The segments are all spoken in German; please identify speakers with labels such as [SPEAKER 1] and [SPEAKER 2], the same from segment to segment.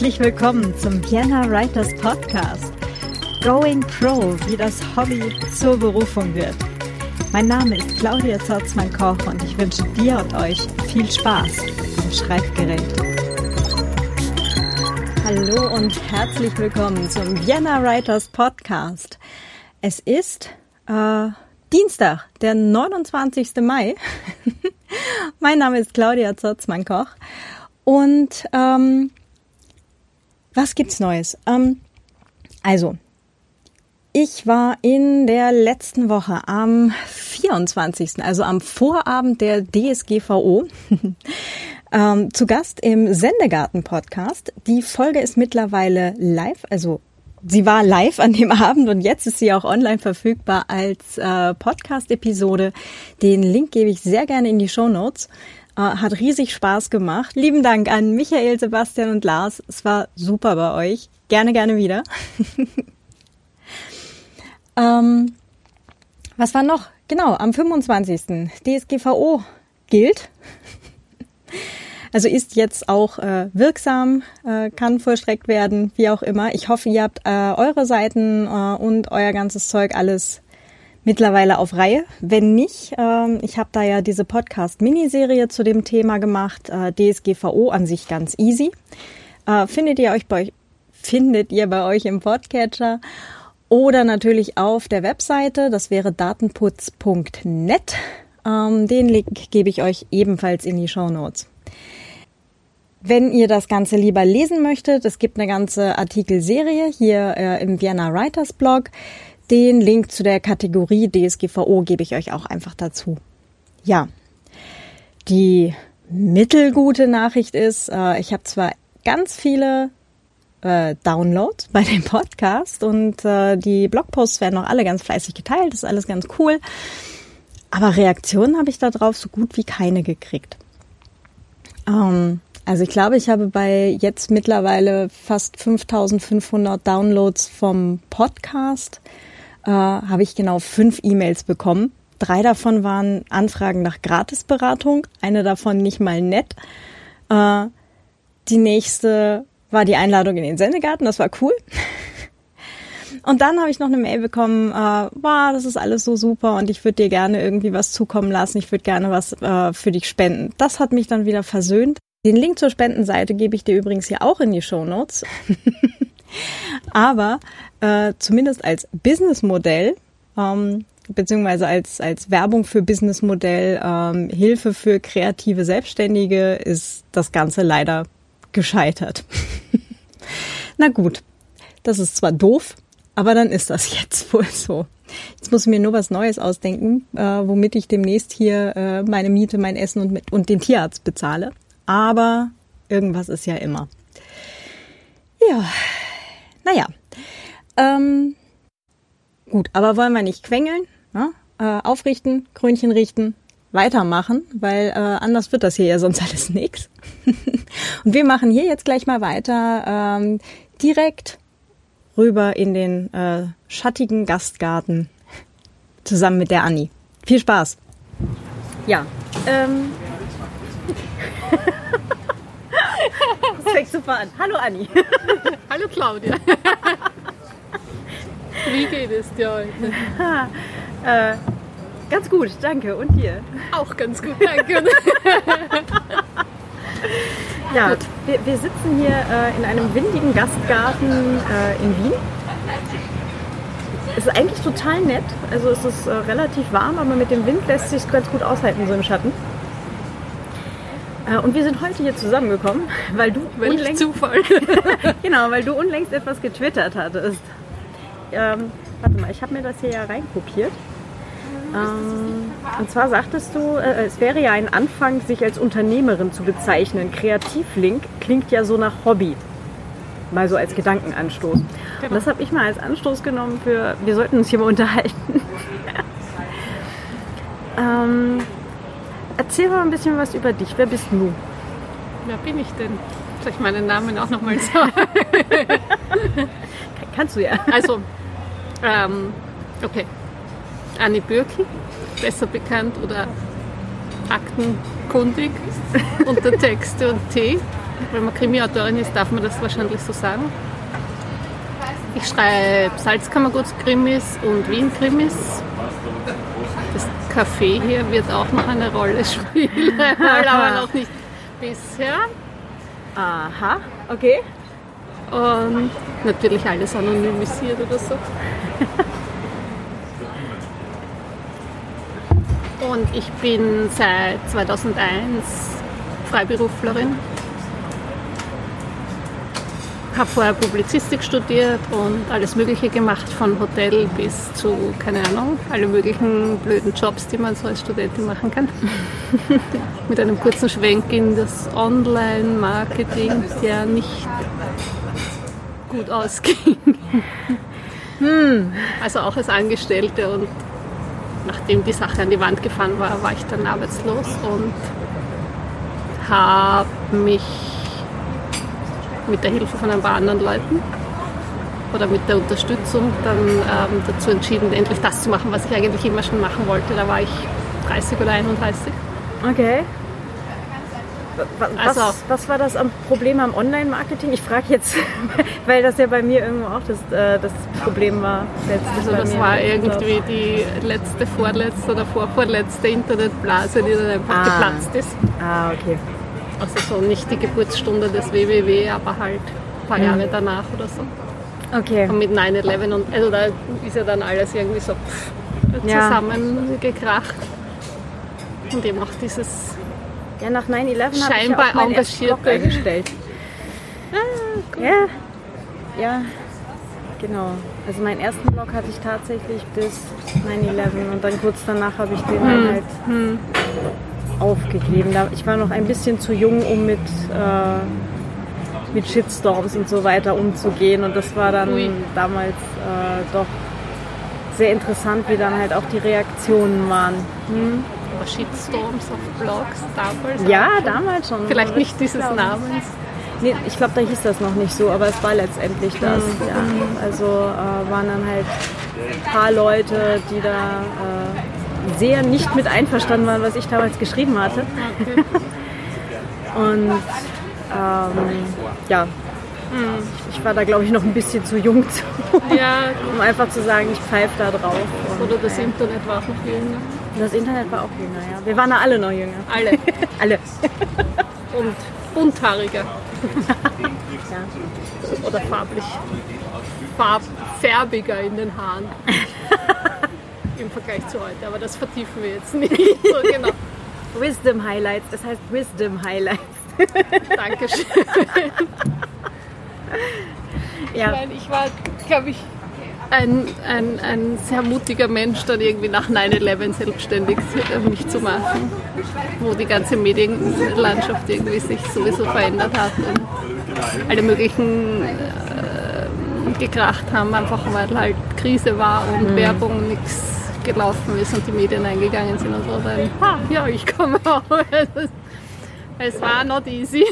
[SPEAKER 1] Herzlich willkommen zum Vienna Writers Podcast. Going Pro, wie das Hobby zur Berufung wird. Mein Name ist Claudia Zorzmann-Koch und ich wünsche dir und euch viel Spaß am Schreibgerät. Hallo und herzlich willkommen zum Vienna Writers Podcast. Es ist äh, Dienstag, der 29. Mai. mein Name ist Claudia Zorzmann-Koch und ähm, was gibt's Neues? Ähm, also, ich war in der letzten Woche am 24., also am Vorabend der DSGVO, ähm, zu Gast im Sendegarten-Podcast. Die Folge ist mittlerweile live, also sie war live an dem Abend und jetzt ist sie auch online verfügbar als äh, Podcast-Episode. Den Link gebe ich sehr gerne in die Show Notes. Äh, hat riesig Spaß gemacht. Lieben Dank an Michael, Sebastian und Lars. Es war super bei euch. Gerne, gerne wieder. ähm, was war noch? Genau, am 25. DSGVO gilt. Also ist jetzt auch äh, wirksam, äh, kann vollstreckt werden, wie auch immer. Ich hoffe, ihr habt äh, eure Seiten äh, und euer ganzes Zeug alles mittlerweile auf Reihe. Wenn nicht, ähm, ich habe da ja diese Podcast-Miniserie zu dem Thema gemacht, äh, DSGVO an sich ganz easy. Äh, findet ihr euch bei euch, findet ihr bei euch im Podcatcher oder natürlich auf der Webseite, das wäre datenputz.net. Ähm, den Link gebe ich euch ebenfalls in die Show Notes. Wenn ihr das Ganze lieber lesen möchtet, es gibt eine ganze Artikelserie hier äh, im Vienna Writers Blog. Den Link zu der Kategorie DSGVO gebe ich euch auch einfach dazu. Ja, die mittelgute Nachricht ist, äh, ich habe zwar ganz viele äh, Downloads bei dem Podcast und äh, die Blogposts werden auch alle ganz fleißig geteilt, das ist alles ganz cool. Aber Reaktionen habe ich darauf so gut wie keine gekriegt. Ähm, also ich glaube, ich habe bei jetzt mittlerweile fast 5500 Downloads vom Podcast äh, habe ich genau fünf E-Mails bekommen. Drei davon waren Anfragen nach Gratisberatung, eine davon nicht mal nett. Äh, die nächste war die Einladung in den Sendegarten, das war cool. Und dann habe ich noch eine Mail bekommen, äh, wow, das ist alles so super und ich würde dir gerne irgendwie was zukommen lassen, ich würde gerne was äh, für dich spenden. Das hat mich dann wieder versöhnt. Den Link zur Spendenseite gebe ich dir übrigens hier auch in die Show Notes. Aber äh, zumindest als Businessmodell, ähm, beziehungsweise als, als Werbung für Businessmodell, ähm, Hilfe für kreative Selbstständige, ist das Ganze leider gescheitert. Na gut, das ist zwar doof, aber dann ist das jetzt wohl so. Jetzt muss ich mir nur was Neues ausdenken, äh, womit ich demnächst hier äh, meine Miete, mein Essen und, mit, und den Tierarzt bezahle. Aber irgendwas ist ja immer. Ja, naja, ähm, gut, aber wollen wir nicht quengeln, ne? äh, aufrichten, Krönchen richten, weitermachen, weil äh, anders wird das hier ja sonst alles nix. Und wir machen hier jetzt gleich mal weiter, ähm, direkt rüber in den äh, schattigen Gastgarten zusammen mit der Anni. Viel Spaß. Ja. Ähm. das fängt super an. Hallo Anni.
[SPEAKER 2] Hallo Claudia. Wie geht es dir heute?
[SPEAKER 1] äh, ganz gut, danke. Und dir?
[SPEAKER 2] Auch ganz gut, danke.
[SPEAKER 1] ja, wir, wir, sitzen hier äh, in einem windigen Gastgarten äh, in Wien. Es ist eigentlich total nett. Also es ist äh, relativ warm, aber mit dem Wind lässt sich ganz gut aushalten, so im Schatten. Äh, und wir sind heute hier zusammengekommen, weil du
[SPEAKER 2] Welch unlängst Zufall.
[SPEAKER 1] genau, weil du unlängst etwas getwittert hattest. Ähm, warte mal, ich habe mir das hier ja reinkopiert. Ähm, und zwar sagtest du, äh, es wäre ja ein Anfang, sich als Unternehmerin zu bezeichnen. Kreativlink klingt ja so nach Hobby. Mal so als Gedankenanstoß. Genau. Und das habe ich mal als Anstoß genommen für, wir sollten uns hier mal unterhalten. ähm, erzähl mal ein bisschen was über dich. Wer bist du?
[SPEAKER 2] Wer bin ich denn? Soll ich meinen Namen auch nochmal sagen?
[SPEAKER 1] Kannst du ja.
[SPEAKER 2] Also, ähm, okay. Annie Bürki, besser bekannt oder aktenkundig unter Texte und Tee. wenn man Krimi-Autorin ist, darf man das wahrscheinlich so sagen. Ich schreibe Salzkammerguts-Krimis und Wien-Krimis. Café hier wird auch noch eine Rolle spielen, aber noch nicht bisher.
[SPEAKER 1] Aha, okay.
[SPEAKER 2] Und natürlich alles anonymisiert oder so. Und ich bin seit 2001 Freiberuflerin. Habe vorher Publizistik studiert und alles Mögliche gemacht, von Hotel bis zu, keine Ahnung, alle möglichen blöden Jobs, die man so als Studentin machen kann. Mit einem kurzen Schwenk in das Online-Marketing, der nicht gut ausging. Hm. Also auch als Angestellte und nachdem die Sache an die Wand gefahren war, war ich dann arbeitslos und habe mich mit der Hilfe von ein paar anderen Leuten oder mit der Unterstützung dann ähm, dazu entschieden, endlich das zu machen, was ich eigentlich immer schon machen wollte. Da war ich 30 oder 31.
[SPEAKER 1] Okay. Was, also, was war das Problem am Online-Marketing? Ich frage jetzt, weil das ja bei mir irgendwo auch das, äh, das Problem war.
[SPEAKER 2] Also das war irgendwie die letzte, vorletzte oder vorvorletzte Internetblase, die dann einfach ah. geplatzt ist.
[SPEAKER 1] Ah, okay.
[SPEAKER 2] Also so nicht die Geburtsstunde des WWW, aber halt ein paar mhm. Jahre danach oder so.
[SPEAKER 1] Okay.
[SPEAKER 2] Und mit 9-11 und also da ist ja dann alles irgendwie so zusammengekracht. Ja. Und eben auch dieses
[SPEAKER 1] ja, nach 9-11
[SPEAKER 2] habe ich meinen Blog
[SPEAKER 1] eingestellt. ah, cool. Ja, ja, genau. Also meinen ersten Blog hatte ich tatsächlich bis 9-11 und dann kurz danach habe ich den hm. halt hm. Aufgegeben. Ich war noch ein bisschen zu jung, um mit, äh, mit Shitstorms und so weiter umzugehen und das war dann Ui. damals äh, doch sehr interessant, wie dann halt auch die Reaktionen waren. Hm?
[SPEAKER 2] Shitstorms auf Blogs damals?
[SPEAKER 1] Ja, damals schon.
[SPEAKER 2] Vielleicht nicht dieses Namens.
[SPEAKER 1] Nee, ich glaube, da hieß das noch nicht so, aber es war letztendlich das. Mhm. Ja. Also äh, waren dann halt ein paar Leute, die da äh, sehr nicht mit einverstanden waren, was ich damals geschrieben hatte. Und ähm, ja, ich war da glaube ich noch ein bisschen zu jung, zu, ja. um einfach zu sagen, ich pfeife da drauf.
[SPEAKER 2] Oder das Internet war noch jünger.
[SPEAKER 1] Das Internet war auch jünger, ja. Wir waren da alle noch jünger.
[SPEAKER 2] Alle.
[SPEAKER 1] alle.
[SPEAKER 2] Und bunthaariger. ja. Oder farblich. Farb, färbiger in den Haaren. Im Vergleich zu heute. Aber das vertiefen wir jetzt nicht. So, genau.
[SPEAKER 1] Wisdom Highlights. Das heißt Wisdom Highlights.
[SPEAKER 2] Dankeschön. ja. Ich meine, ich war, glaube ich, ein, ein, ein sehr mutiger Mensch, dann irgendwie nach 9-11 selbstständig mich zu machen, wo die ganze Medienlandschaft irgendwie sich sowieso verändert hat und alle möglichen äh, gekracht haben, einfach weil halt Krise war und mhm. Werbung nichts gelaufen ist und die Medien eingegangen sind und so. Dann, ja, ich komme auch. es war not easy.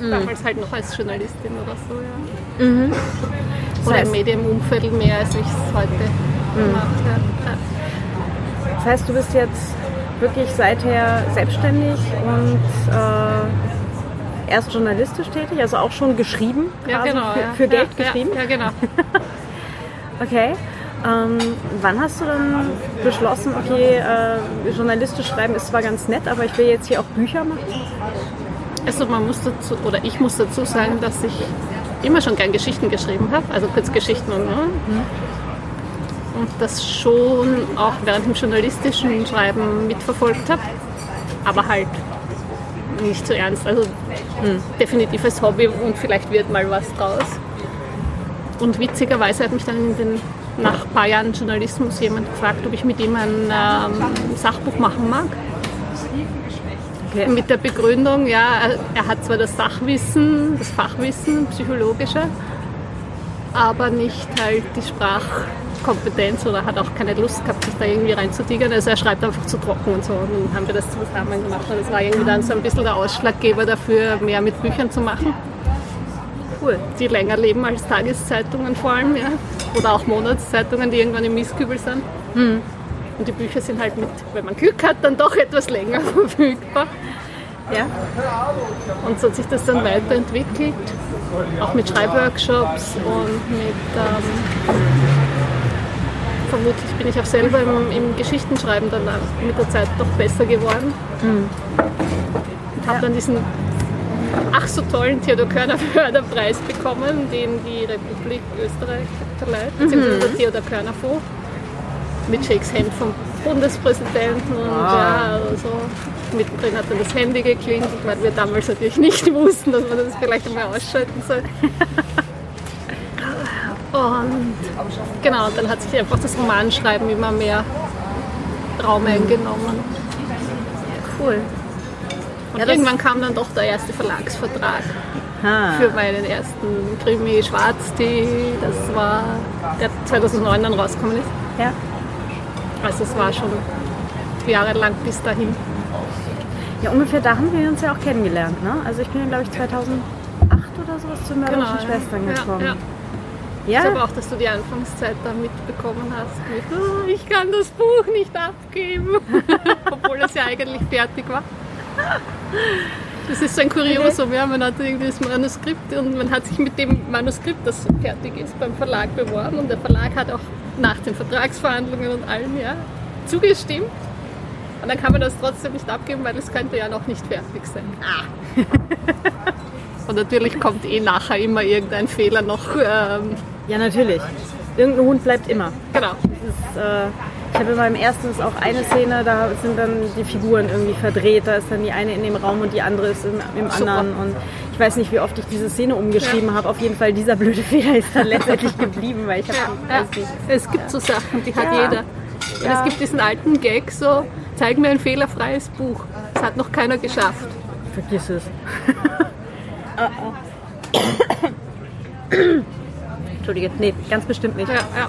[SPEAKER 2] Mhm. Damals halt noch als Journalistin oder so, ja. Mhm. Oder im Medienumfeld mehr, als ich es heute mhm. gemacht habe.
[SPEAKER 1] Das heißt, du bist jetzt wirklich seither selbstständig und äh, erst journalistisch tätig, also auch schon geschrieben,
[SPEAKER 2] ja, genau,
[SPEAKER 1] für,
[SPEAKER 2] ja.
[SPEAKER 1] für Geld
[SPEAKER 2] ja,
[SPEAKER 1] geschrieben?
[SPEAKER 2] Ja, genau.
[SPEAKER 1] okay. Ähm, wann hast du dann beschlossen, okay, äh, journalistisch schreiben ist zwar ganz nett, aber ich will jetzt hier auch Bücher machen?
[SPEAKER 2] Also man muss dazu, oder ich muss dazu sagen, dass ich immer schon gern Geschichten geschrieben habe, also Kurzgeschichten und, ne? und das schon auch während dem journalistischen Schreiben mitverfolgt habe, aber halt nicht so ernst. Also hm. definitives Hobby und vielleicht wird mal was draus. Und witzigerweise hat mich dann in den, nach ein paar Jahren Journalismus jemand gefragt, ob ich mit ihm ein ähm, Sachbuch machen mag. Okay. Mit der Begründung, ja, er hat zwar das Sachwissen, das Fachwissen, psychologische, aber nicht halt die Sprachkompetenz oder hat auch keine Lust gehabt, sich da irgendwie reinzutigern. Also er schreibt einfach zu trocken und so. Und dann haben wir das zusammen gemacht und das war irgendwie dann so ein bisschen der Ausschlaggeber dafür, mehr mit Büchern zu machen. Cool. Die länger leben als Tageszeitungen vor allem, ja. Oder auch Monatszeitungen, die irgendwann im Mistkübel sind. Mhm. Und die Bücher sind halt mit, wenn man Glück hat, dann doch etwas länger verfügbar.
[SPEAKER 1] Ja.
[SPEAKER 2] Und so hat sich das dann weiterentwickelt, auch mit Schreibworkshops und mit, ähm, vermutlich bin ich auch selber im, im Geschichtenschreiben dann mit der Zeit doch besser geworden. Und habe dann diesen ach so tollen Theodor Körner Förderpreis bekommen, den die Republik Österreich verleiht, beziehungsweise der Theodor Körner Fonds mit Shakes Hand vom Bundespräsidenten und ja, also mittendrin hat dann das Handy geklingelt, weil wir damals natürlich nicht wussten, dass man das vielleicht einmal ausschalten soll. Und genau, dann hat sich einfach das Romanschreiben immer mehr Raum eingenommen.
[SPEAKER 1] Cool.
[SPEAKER 2] Und
[SPEAKER 1] Ja,
[SPEAKER 2] irgendwann kam dann doch der erste Verlagsvertrag
[SPEAKER 1] Ha.
[SPEAKER 2] für meinen ersten Krimi Schwarztee. Das war der 2009 dann rausgekommen ist.
[SPEAKER 1] Ja.
[SPEAKER 2] Also es war schon jahrelang bis dahin.
[SPEAKER 1] ja, ungefähr da haben wir uns ja auch kennengelernt. Ne? Also ich bin ja, glaube ich, 2008 oder sowas zu mörderischen
[SPEAKER 2] ja.
[SPEAKER 1] Schwestern gekommen.
[SPEAKER 2] Ja, ja.
[SPEAKER 1] Ja?
[SPEAKER 2] Ich glaube auch, dass du die Anfangszeit da mitbekommen hast. Mit, "Oh, ich kann das Buch nicht abgeben. Obwohl es ja eigentlich fertig war. Das ist so ein Kuriosum, ja. Man hat irgendwie das Manuskript und man hat sich mit dem Manuskript, das fertig ist, beim Verlag beworben und der Verlag hat auch nach den Vertragsverhandlungen und allem ja, zugestimmt. Und dann kann man das trotzdem nicht abgeben, weil es könnte ja noch nicht fertig sein. Und natürlich kommt eh nachher immer irgendein Fehler noch. Ähm,
[SPEAKER 1] ja, natürlich. Irgendein Hund bleibt immer.
[SPEAKER 2] genau.
[SPEAKER 1] Das ist, äh, ich habe in meinem ersten ist auch eine Szene, da sind dann die Figuren irgendwie verdreht. Da ist dann die eine in dem Raum und die andere ist im, im
[SPEAKER 2] Super.
[SPEAKER 1] anderen. Und ich weiß nicht, wie oft ich diese Szene umgeschrieben habe. Auf jeden Fall, dieser blöde Fehler ist dann letztendlich geblieben, weil ich habe
[SPEAKER 2] Ja,
[SPEAKER 1] nicht.
[SPEAKER 2] es gibt so Sachen, die hat
[SPEAKER 1] Ja.
[SPEAKER 2] jeder. Und
[SPEAKER 1] Ja.
[SPEAKER 2] es gibt diesen alten Gag so, zeig mir ein fehlerfreies Buch. Das hat noch keiner geschafft.
[SPEAKER 1] Vergiss es. Entschuldige, nee, ganz bestimmt nicht.
[SPEAKER 2] Ja, ja.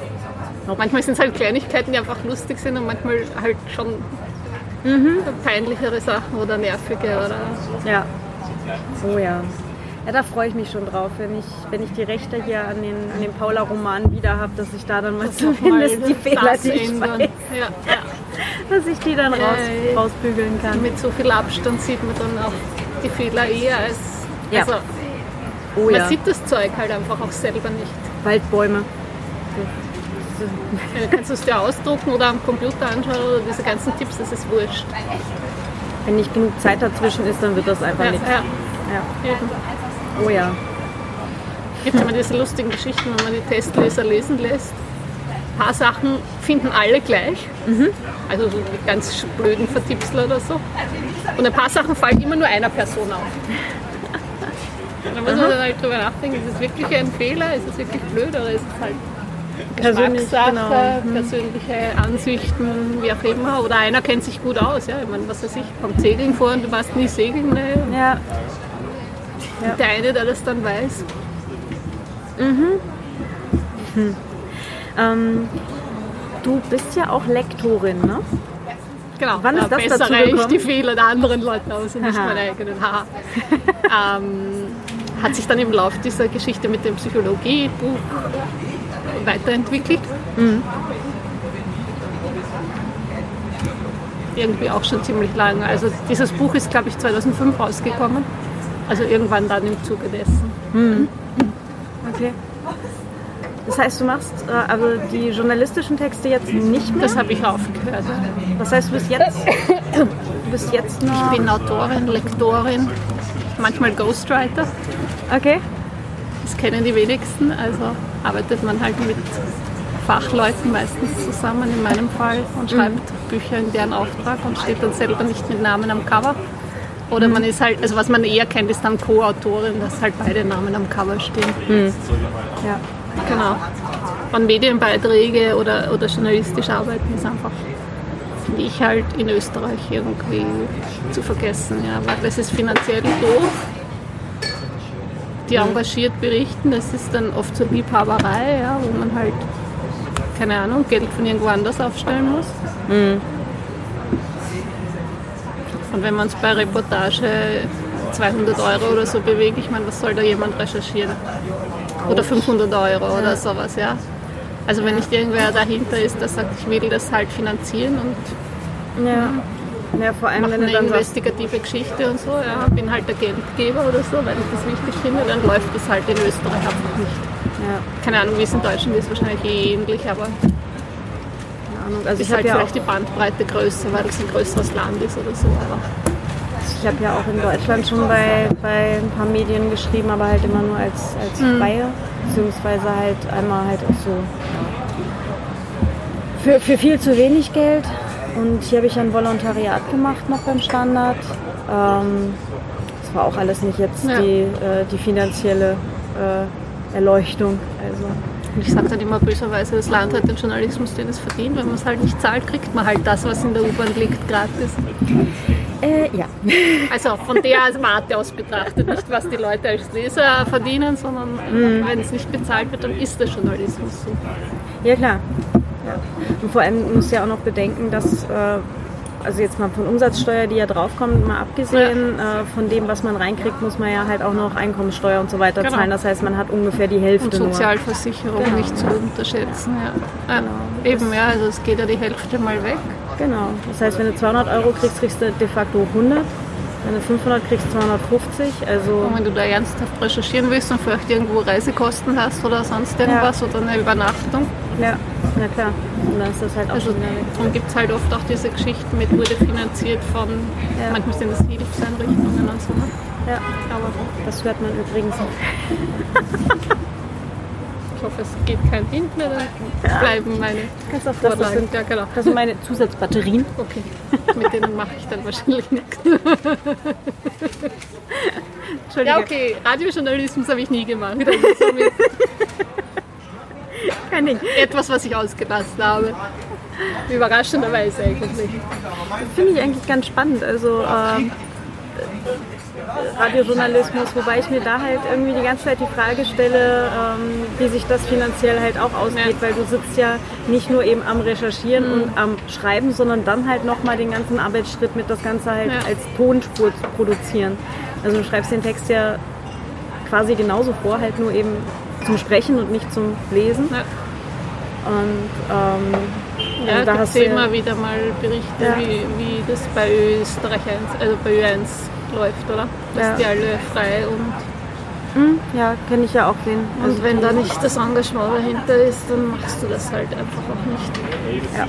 [SPEAKER 2] Manchmal sind es halt Kleinigkeiten, die einfach lustig sind und manchmal halt schon
[SPEAKER 1] Mhm.
[SPEAKER 2] peinlichere Sachen oder nervige oder
[SPEAKER 1] Ja. Oh ja. Ja, da freue ich mich schon drauf, wenn ich, wenn ich die Rechte hier an den, an den Paula-Roman wieder habe, dass ich da dann mal zumindest die Fehler,
[SPEAKER 2] das
[SPEAKER 1] die ich
[SPEAKER 2] ändern.
[SPEAKER 1] weiß,
[SPEAKER 2] Ja, ja.
[SPEAKER 1] dass ich die dann raus, rausbügeln kann.
[SPEAKER 2] Mit so viel Abstand sieht man dann auch die Fehler eher als.
[SPEAKER 1] Ja.
[SPEAKER 2] Also,
[SPEAKER 1] Oh
[SPEAKER 2] man
[SPEAKER 1] ja,
[SPEAKER 2] sieht das Zeug halt einfach auch selber nicht.
[SPEAKER 1] Waldbäume.
[SPEAKER 2] Kannst du es dir ausdrucken oder am Computer anschauen oder diese ganzen Tipps, das ist wurscht.
[SPEAKER 1] Wenn nicht genug Zeit dazwischen ist, dann wird das einfach
[SPEAKER 2] Ja,
[SPEAKER 1] nicht.
[SPEAKER 2] ja.
[SPEAKER 1] Ja. Oh ja.
[SPEAKER 2] gibt immer diese lustigen Geschichten, wenn man die Testleser lesen lässt. Ein paar Sachen finden alle gleich. Also so die ganz blöden Vertipsler oder so. Und ein paar Sachen fallen immer nur einer Person auf. Da muss man dann halt drüber nachdenken, ist es wirklich ein Fehler, ist es wirklich blöd oder ist es halt
[SPEAKER 1] Persönlich, genau.
[SPEAKER 2] persönliche Ansichten, wie auch immer. Oder einer kennt sich gut aus. Ja? Ich meine, was weiß ich, kommt Segeln vor und du warst nie segeln. Ne?
[SPEAKER 1] Ja,
[SPEAKER 2] Der eine, der das dann weiß.
[SPEAKER 1] ähm, du bist ja auch Lektorin, ne?
[SPEAKER 2] Genau,
[SPEAKER 1] Wann ist
[SPEAKER 2] da
[SPEAKER 1] das dazu
[SPEAKER 2] bessere ich
[SPEAKER 1] gekommen?
[SPEAKER 2] die Fehler der anderen Leute aus und nicht meine eigenen. Ähm, hat sich dann im Laufe dieser Geschichte mit dem Psychologiebuch weiterentwickelt.
[SPEAKER 1] Mhm.
[SPEAKER 2] Irgendwie auch schon ziemlich lange. Also dieses Buch ist, glaube ich, 2005 rausgekommen. Also irgendwann dann im Zuge dessen.
[SPEAKER 1] Okay. Das heißt, du machst äh, also die journalistischen Texte jetzt nicht mehr?
[SPEAKER 2] Das habe ich aufgehört.
[SPEAKER 1] Das heißt, du bist jetzt, du bist jetzt noch...
[SPEAKER 2] Ich bin Autorin, Lektorin, manchmal Ghostwriter.
[SPEAKER 1] Okay.
[SPEAKER 2] Das kennen die wenigsten, also arbeitet man halt mit Fachleuten meistens zusammen in meinem Fall und schreibt Bücher in deren Auftrag und steht dann selber nicht mit Namen am Cover. Oder man ist halt, also was man eher kennt, ist dann Co-Autorin, dass halt beide Namen am Cover stehen.
[SPEAKER 1] Ja.
[SPEAKER 2] Genau. Und Medienbeiträge oder, oder journalistisch arbeiten ist einfach, finde ich halt in Österreich irgendwie zu vergessen, ja, weil das ist finanziell doof. Die engagiert berichten, das ist dann oft so Liebhaberei, ja, wo man halt, keine Ahnung, Geld von irgendwo anders aufstellen muss. Und wenn man es bei Reportage 200 Euro oder so bewegt, ich meine, was soll da jemand recherchieren? Oder 500 Euro oder sowas, ja. Also wenn nicht irgendwer dahinter ist, der sagt, ich will das halt finanzieren und
[SPEAKER 1] Ja. Ja, vor allem, wenn
[SPEAKER 2] eine
[SPEAKER 1] dann
[SPEAKER 2] investigative Geschichte und so, ja, bin halt der Geldgeber oder so, weil ich das wichtig finde, dann läuft das halt in Österreich einfach nicht.
[SPEAKER 1] ja,
[SPEAKER 2] Keine Ahnung, wie es in Deutschland ist, wahrscheinlich eh ähnlich, aber
[SPEAKER 1] keine Ahnung. Also
[SPEAKER 2] ist
[SPEAKER 1] ich habe
[SPEAKER 2] halt
[SPEAKER 1] ja,
[SPEAKER 2] vielleicht die Bandbreite größer, weil es ein größeres Land ist oder so. Aber
[SPEAKER 1] ich hab ja auch in Deutschland schon bei, bei ein paar Medien geschrieben, aber halt immer nur als, als Freie, beziehungsweise halt einmal halt auch so für, für viel zu wenig Geld. Und hier habe ich ein Volontariat gemacht noch beim Standard. Ähm, das war auch alles nicht jetzt
[SPEAKER 2] Ja.
[SPEAKER 1] die, äh, die finanzielle äh, Erleuchtung. Also
[SPEAKER 2] ich sage dann immer böserweise, das Land hat den Journalismus, den es verdient. Wenn man es halt nicht zahlt, kriegt man halt das, was in der U-Bahn liegt, gratis.
[SPEAKER 1] äh, ja.
[SPEAKER 2] Also von der Warte aus betrachtet, nicht was die Leute als Leser verdienen, sondern wenn es nicht bezahlt wird, dann ist der Journalismus so.
[SPEAKER 1] Ja, klar. Ja. Und vor allem muss ja auch noch bedenken, dass, äh, also jetzt mal von Umsatzsteuer, die ja draufkommt, mal abgesehen, äh, von dem, was man reinkriegt, muss man ja halt auch noch Einkommensteuer und so weiter
[SPEAKER 2] Genau.
[SPEAKER 1] zahlen. Das heißt, man hat ungefähr die Hälfte
[SPEAKER 2] Und. Sozialversicherung
[SPEAKER 1] Genau.
[SPEAKER 2] nicht zu unterschätzen. Ja. Ja, eben, ja, also es geht ja die Hälfte mal weg.
[SPEAKER 1] Genau. Das heißt, wenn du 200 Euro kriegst, kriegst du de facto 100. Wenn du 500 kriegst, 250. Also,
[SPEAKER 2] Und wenn du da ernsthaft recherchieren willst und vielleicht irgendwo Reisekosten hast oder sonst irgendwas oder eine Übernachtung,
[SPEAKER 1] ja, na klar. Und dann ist das halt auch
[SPEAKER 2] Also
[SPEAKER 1] schon wieder weg.
[SPEAKER 2] darum gibt es halt oft auch diese Geschichten mit, wurde finanziert von,
[SPEAKER 1] Ja.
[SPEAKER 2] manchmal sind es Hilfseinrichtungen und so. ne?
[SPEAKER 1] Ja,
[SPEAKER 2] Aber
[SPEAKER 1] das hört man übrigens.
[SPEAKER 2] ich hoffe, es geht kein Wind mehr, dann bleiben meine
[SPEAKER 1] Kannst auch das, das,
[SPEAKER 2] Vorlagen.
[SPEAKER 1] sind,
[SPEAKER 2] Ja, genau.
[SPEAKER 1] das sind meine Zusatzbatterien.
[SPEAKER 2] Okay, mit denen mache ich dann wahrscheinlich nichts.
[SPEAKER 1] Entschuldige.
[SPEAKER 2] Ja, okay, Radiojournalismus habe ich nie gemacht. Das somit
[SPEAKER 1] Kein Ding.
[SPEAKER 2] etwas, was ich ausgelassen habe. Überraschenderweise eigentlich.
[SPEAKER 1] Finde ich eigentlich ganz spannend. Also ähm, Radiojournalismus, wobei ich mir da halt irgendwie die ganze Zeit die Frage stelle, ähm, wie sich das finanziell halt auch ausgeht,
[SPEAKER 2] Ja.
[SPEAKER 1] weil du sitzt ja nicht nur eben am Recherchieren und am Schreiben, sondern dann halt nochmal den ganzen Arbeitsschritt mit das Ganze halt
[SPEAKER 2] Ja.
[SPEAKER 1] als Tonspur zu produzieren. Also du schreibst den Text ja quasi genauso vor, halt nur eben zum Sprechen und nicht zum Lesen.
[SPEAKER 2] Ja.
[SPEAKER 1] Und ähm,
[SPEAKER 2] Ja,
[SPEAKER 1] also
[SPEAKER 2] da
[SPEAKER 1] hast du
[SPEAKER 2] immer wieder mal Berichte,
[SPEAKER 1] Ja.
[SPEAKER 2] wie, wie das bei Österreich 1, also bei Ö1 läuft, oder? Dass
[SPEAKER 1] Ja.
[SPEAKER 2] die alle frei und,
[SPEAKER 1] Hm, ja, kenne ich ja auch den.
[SPEAKER 2] und wenn da nicht das Engagement dahinter ist, dann machst du das halt einfach auch nicht.
[SPEAKER 1] Ja.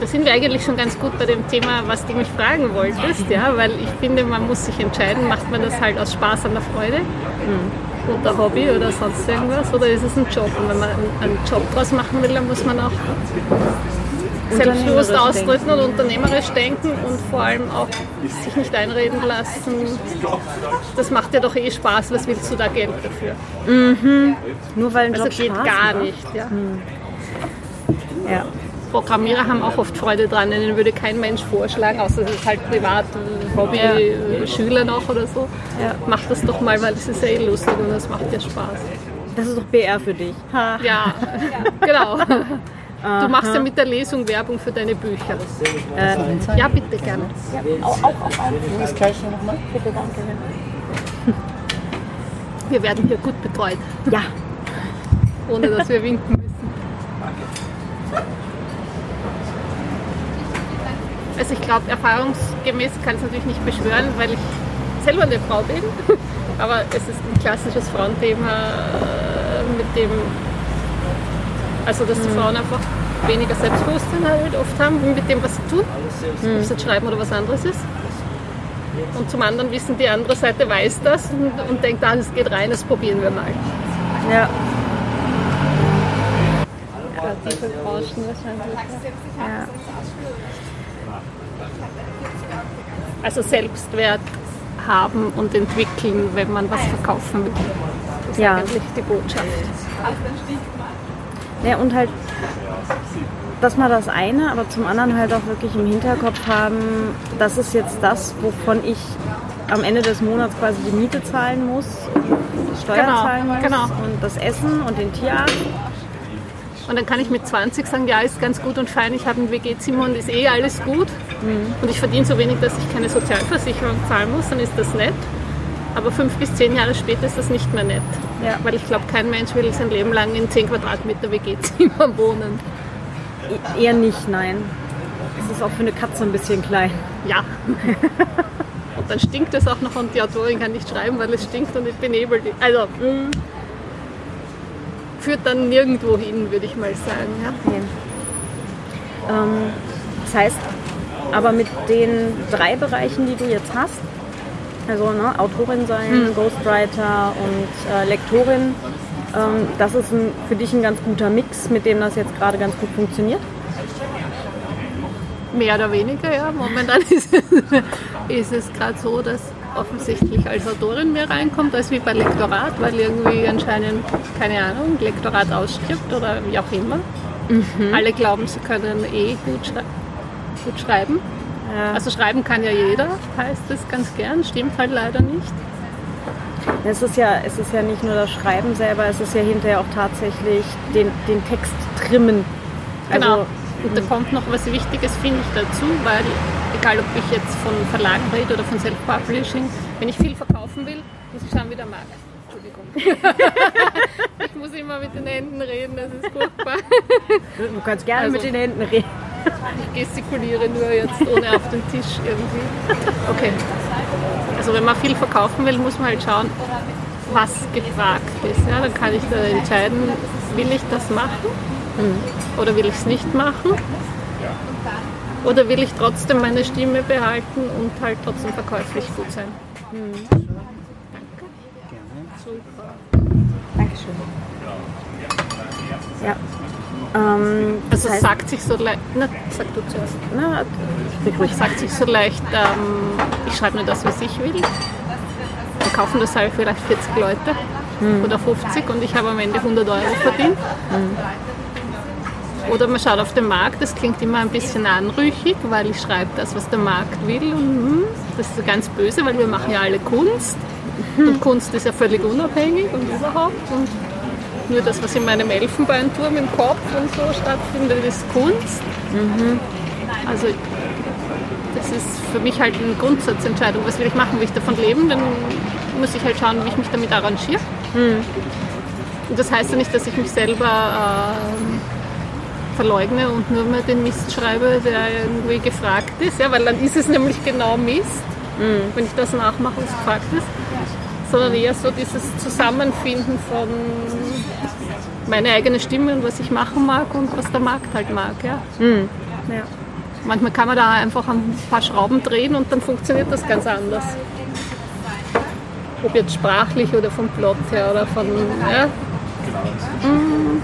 [SPEAKER 2] Da sind wir eigentlich schon ganz gut bei dem Thema, was du mich fragen wolltest, ja, weil ich finde, man muss sich entscheiden, macht man das halt aus Spaß an der Freude oder Hobby oder sonst irgendwas oder ist es ein Job? Und wenn man einen- Job draus machen will, dann muss man auch selbstbewusst ausdrücken und unternehmerisch denken und vor allem auch sich nicht einreden lassen, das macht dir doch eh Spaß, was willst du da Geld dafür?
[SPEAKER 1] Nur weil ein
[SPEAKER 2] Also
[SPEAKER 1] Job
[SPEAKER 2] geht
[SPEAKER 1] Spaß
[SPEAKER 2] gar
[SPEAKER 1] macht.
[SPEAKER 2] nicht. Ja.
[SPEAKER 1] Ja.
[SPEAKER 2] Programmierer haben auch oft Freude dran, denen würde kein Mensch vorschlagen, außer es ist halt privat, ein Hobby,
[SPEAKER 1] Ja.
[SPEAKER 2] äh, Schüler noch oder so.
[SPEAKER 1] Ja.
[SPEAKER 2] Mach das doch mal, weil es ist ja eh lustig und das macht dir Spaß.
[SPEAKER 1] Das ist doch BR für dich. Ha.
[SPEAKER 2] Ja, genau. Du machst ja mit der Lesung Werbung für deine Bücher.
[SPEAKER 1] Äh,
[SPEAKER 2] Ja, bitte gerne.
[SPEAKER 3] Das gleiche nochmal.
[SPEAKER 1] bitte, danke.
[SPEAKER 2] Wir werden hier gut betreut,
[SPEAKER 1] Ja,
[SPEAKER 2] ohne dass wir winken müssen. Also ich glaube, erfahrungsgemäß kann es natürlich nicht beschwören, weil ich selber eine Frau bin. Aber es ist ein klassisches Frauenthema, äh, mit dem, also dass die Frauen einfach weniger Selbstbewusstsein halt oft haben mit dem, was sie tun, ob es jetzt schreiben oder was anderes ist. Und zum anderen wissen die andere Seite weiß das und, und denkt, ah, das geht rein, das probieren wir mal.
[SPEAKER 1] ja.
[SPEAKER 2] Kreative Branchen wahrscheinlich.
[SPEAKER 1] ja.
[SPEAKER 2] Also Selbstwert haben und entwickeln, wenn man was verkaufen will. Das ist
[SPEAKER 1] Ja.
[SPEAKER 2] eigentlich die Botschaft.
[SPEAKER 1] Ja, und halt, das mal das eine, aber zum anderen halt auch wirklich im Hinterkopf haben, das ist jetzt das, wovon ich am Ende des Monats quasi die Miete zahlen muss, die Steuer
[SPEAKER 2] Genau,
[SPEAKER 1] zahlen muss
[SPEAKER 2] genau.
[SPEAKER 1] und das Essen und den Tierarzt.
[SPEAKER 2] Und dann kann ich mit 20 sagen, ja, ist ganz gut und fein, ich habe ein WG-Zimmer und ist eh alles gut. Und ich verdiene so wenig, dass ich keine Sozialversicherung zahlen muss, dann ist das nett. Aber fünf bis zehn Jahre später ist das nicht mehr nett.
[SPEAKER 1] Ja.
[SPEAKER 2] Weil ich glaube, kein Mensch will sein Leben lang in 10 Quadratmeter WG-Zimmer wohnen.
[SPEAKER 1] E- Eher nicht, nein. ist auch für eine Katze ein bisschen klein.
[SPEAKER 2] Ja. und dann stinkt es auch noch und die Autorin kann nicht schreiben, weil es stinkt und es benebelt. Also führt dann nirgendwo hin, würde ich mal sagen. Ja.
[SPEAKER 1] Okay. Ähm, das heißt, aber mit den drei Bereichen, die du jetzt hast, also ne, Autorin sein, Ghostwriter und äh, Lektorin, ähm, das ist ein, für dich ein ganz guter Mix, mit dem das jetzt gerade ganz gut funktioniert.
[SPEAKER 2] Mehr oder weniger, ja. Momentan ist es, ist es gerade so, dass offensichtlich als Autorin mehr reinkommt als wie bei Lektorat, weil irgendwie anscheinend, keine Ahnung, Lektorat ausstirbt oder wie auch immer. Alle glauben, sie können eh gut, schrei gut schreiben.
[SPEAKER 1] Ja.
[SPEAKER 2] Also schreiben kann ja jeder, heißt es ganz gern, stimmt halt leider nicht.
[SPEAKER 1] Es ist, ja, es ist ja nicht nur das Schreiben selber, es ist ja hinterher auch tatsächlich den, den Text trimmen.
[SPEAKER 2] Genau.
[SPEAKER 1] Also,
[SPEAKER 2] und da kommt noch was Wichtiges, finde ich, dazu, weil egal ob ich jetzt von Verlagen rede oder von Self-Publishing, wenn ich viel verkaufen will, muss ich schauen, wie der Markt. Entschuldigung. ich muss immer mit den Händen reden, das ist furchtbar.
[SPEAKER 1] du kannst gerne
[SPEAKER 2] Also-
[SPEAKER 1] mit den Händen reden.
[SPEAKER 2] Ich gestikuliere nur jetzt ohne auf den Tisch irgendwie. Okay. Also wenn man viel verkaufen will, muss man halt schauen, was gefragt ist. Ja, dann kann ich da entscheiden, will ich das machen oder will ich es nicht machen. Oder will ich trotzdem meine Stimme behalten und halt trotzdem verkäuflich gut sein. Danke. Super.
[SPEAKER 1] Dankeschön. Ja. Ähm,
[SPEAKER 2] Also
[SPEAKER 1] heißt,
[SPEAKER 2] sagt sich so leicht, na, sag du zuerst.
[SPEAKER 1] na, sprich ruhig.
[SPEAKER 2] Sagt sich so leicht, ähm, ich schreibe nur das, was ich will. Dann kaufen das halt vielleicht 40 Leute oder 50 und ich habe am Ende 100 Euro verdient. Oder man schaut auf den Markt, das klingt immer ein bisschen anrüchig, weil ich schreibe das, was der Markt will. Und hm, das ist ganz böse, weil wir machen ja alle Kunst. Und Kunst ist ja völlig unabhängig und überhaupt. Und nur das, was in meinem Elfenbeinturm im Kopf und so stattfindet, ist Kunst. Also das ist für mich halt eine Grundsatzentscheidung. Was will ich machen? Will ich davon leben? Dann muss ich halt schauen, wie ich mich damit arrangiere. Und das heißt ja nicht, dass ich mich selber ähm, verleugne und nur mehr den Mist schreibe, der irgendwie gefragt ist. Ja, weil dann ist es nämlich genau Mist, wenn ich das nachmache, was gefragt ist. Sondern eher so dieses Zusammenfinden von meine eigene Stimme und was ich machen mag und was der Markt halt mag. Ja.
[SPEAKER 1] Ja.
[SPEAKER 2] Manchmal kann man da einfach ein paar Schrauben drehen und dann funktioniert das ganz anders. Ob jetzt sprachlich oder vom Plot her oder von. Ja. Mm.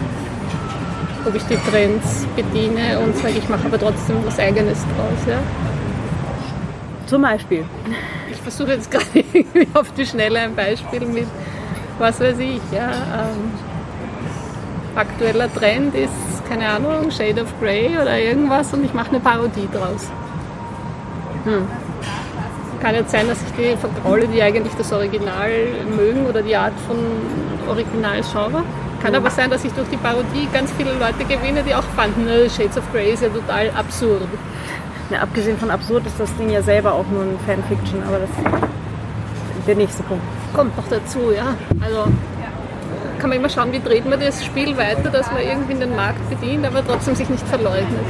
[SPEAKER 2] Ob ich die Trends bediene und sage, ich mache aber trotzdem was Eigenes draus. Ja.
[SPEAKER 1] Zum Beispiel.
[SPEAKER 2] Ich versuche jetzt gerade irgendwie auf die Schnelle ein Beispiel mit, was weiß ich, ja. Ähm, aktueller Trend ist, keine Ahnung, Shade of Grey oder irgendwas und ich mache eine Parodie draus. Kann jetzt sein, dass ich die vergraule, die eigentlich das Original mögen oder die Art von Originalgenre. Kann aber sein, dass ich durch die Parodie ganz viele Leute gewinne, die auch fanden, "Ne, Shades of Grey ist ja total absurd.
[SPEAKER 1] Ja, abgesehen von absurd ist das Ding ja selber auch nur ein Fanfiction, aber das ist der nächste Punkt.
[SPEAKER 2] kommt noch dazu, ja. Also kann man immer schauen, wie dreht man das Spiel weiter, dass man irgendwie den Markt bedient, aber trotzdem sich nicht verleugnet.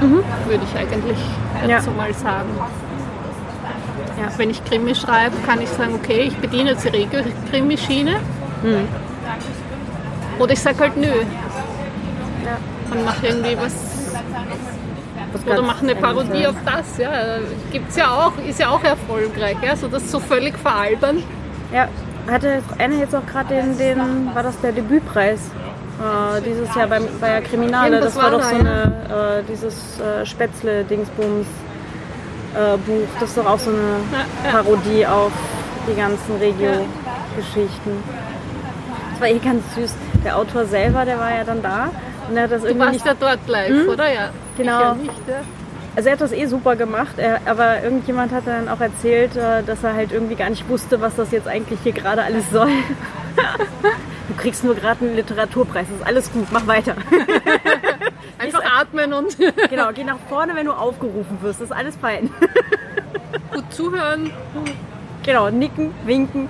[SPEAKER 2] Würde ich eigentlich
[SPEAKER 1] Ja.
[SPEAKER 2] dazu mal sagen.
[SPEAKER 1] Ja.
[SPEAKER 2] Wenn ich Krimi schreibe, kann ich sagen, okay, ich bediene jetzt die Regel-Krimi-Schiene. Oder ich sage halt nö. Und mache irgendwie was
[SPEAKER 1] Was
[SPEAKER 2] oder
[SPEAKER 1] ganz
[SPEAKER 2] mache eine Parodie auf das. Ja. Gibt's ja auch, ist ja auch erfolgreich. Ja. So das so völlig veralbern.
[SPEAKER 1] Ja, hatte Anne jetzt auch gerade den, den, war das der Debütpreis? Äh, dieses Jahr beim, bei der Kriminale. Das war
[SPEAKER 2] war
[SPEAKER 1] doch so eine, äh, dieses äh, Spätzle-Dingsbums äh, Buch. Das ist doch auch so eine. Parodie auf die ganzen Regio-Geschichten. Das war eh ganz süß. Der Autor selber, der war ja dann da und er hat das
[SPEAKER 2] Du
[SPEAKER 1] irgendwie
[SPEAKER 2] warst
[SPEAKER 1] nicht
[SPEAKER 2] ja dort live, oder? Ja.
[SPEAKER 1] Genau. Also er hat das eh super gemacht, er, aber irgendjemand hat dann auch erzählt, äh, dass er halt irgendwie gar nicht wusste, was das jetzt eigentlich hier gerade alles soll. Du kriegst nur gerade einen Literaturpreis, das ist alles gut, mach weiter.
[SPEAKER 2] Einfach atmen und
[SPEAKER 1] genau, geh nach vorne, wenn du aufgerufen wirst, das ist alles fein.
[SPEAKER 2] gut zuhören,
[SPEAKER 1] Genau, nicken, winken,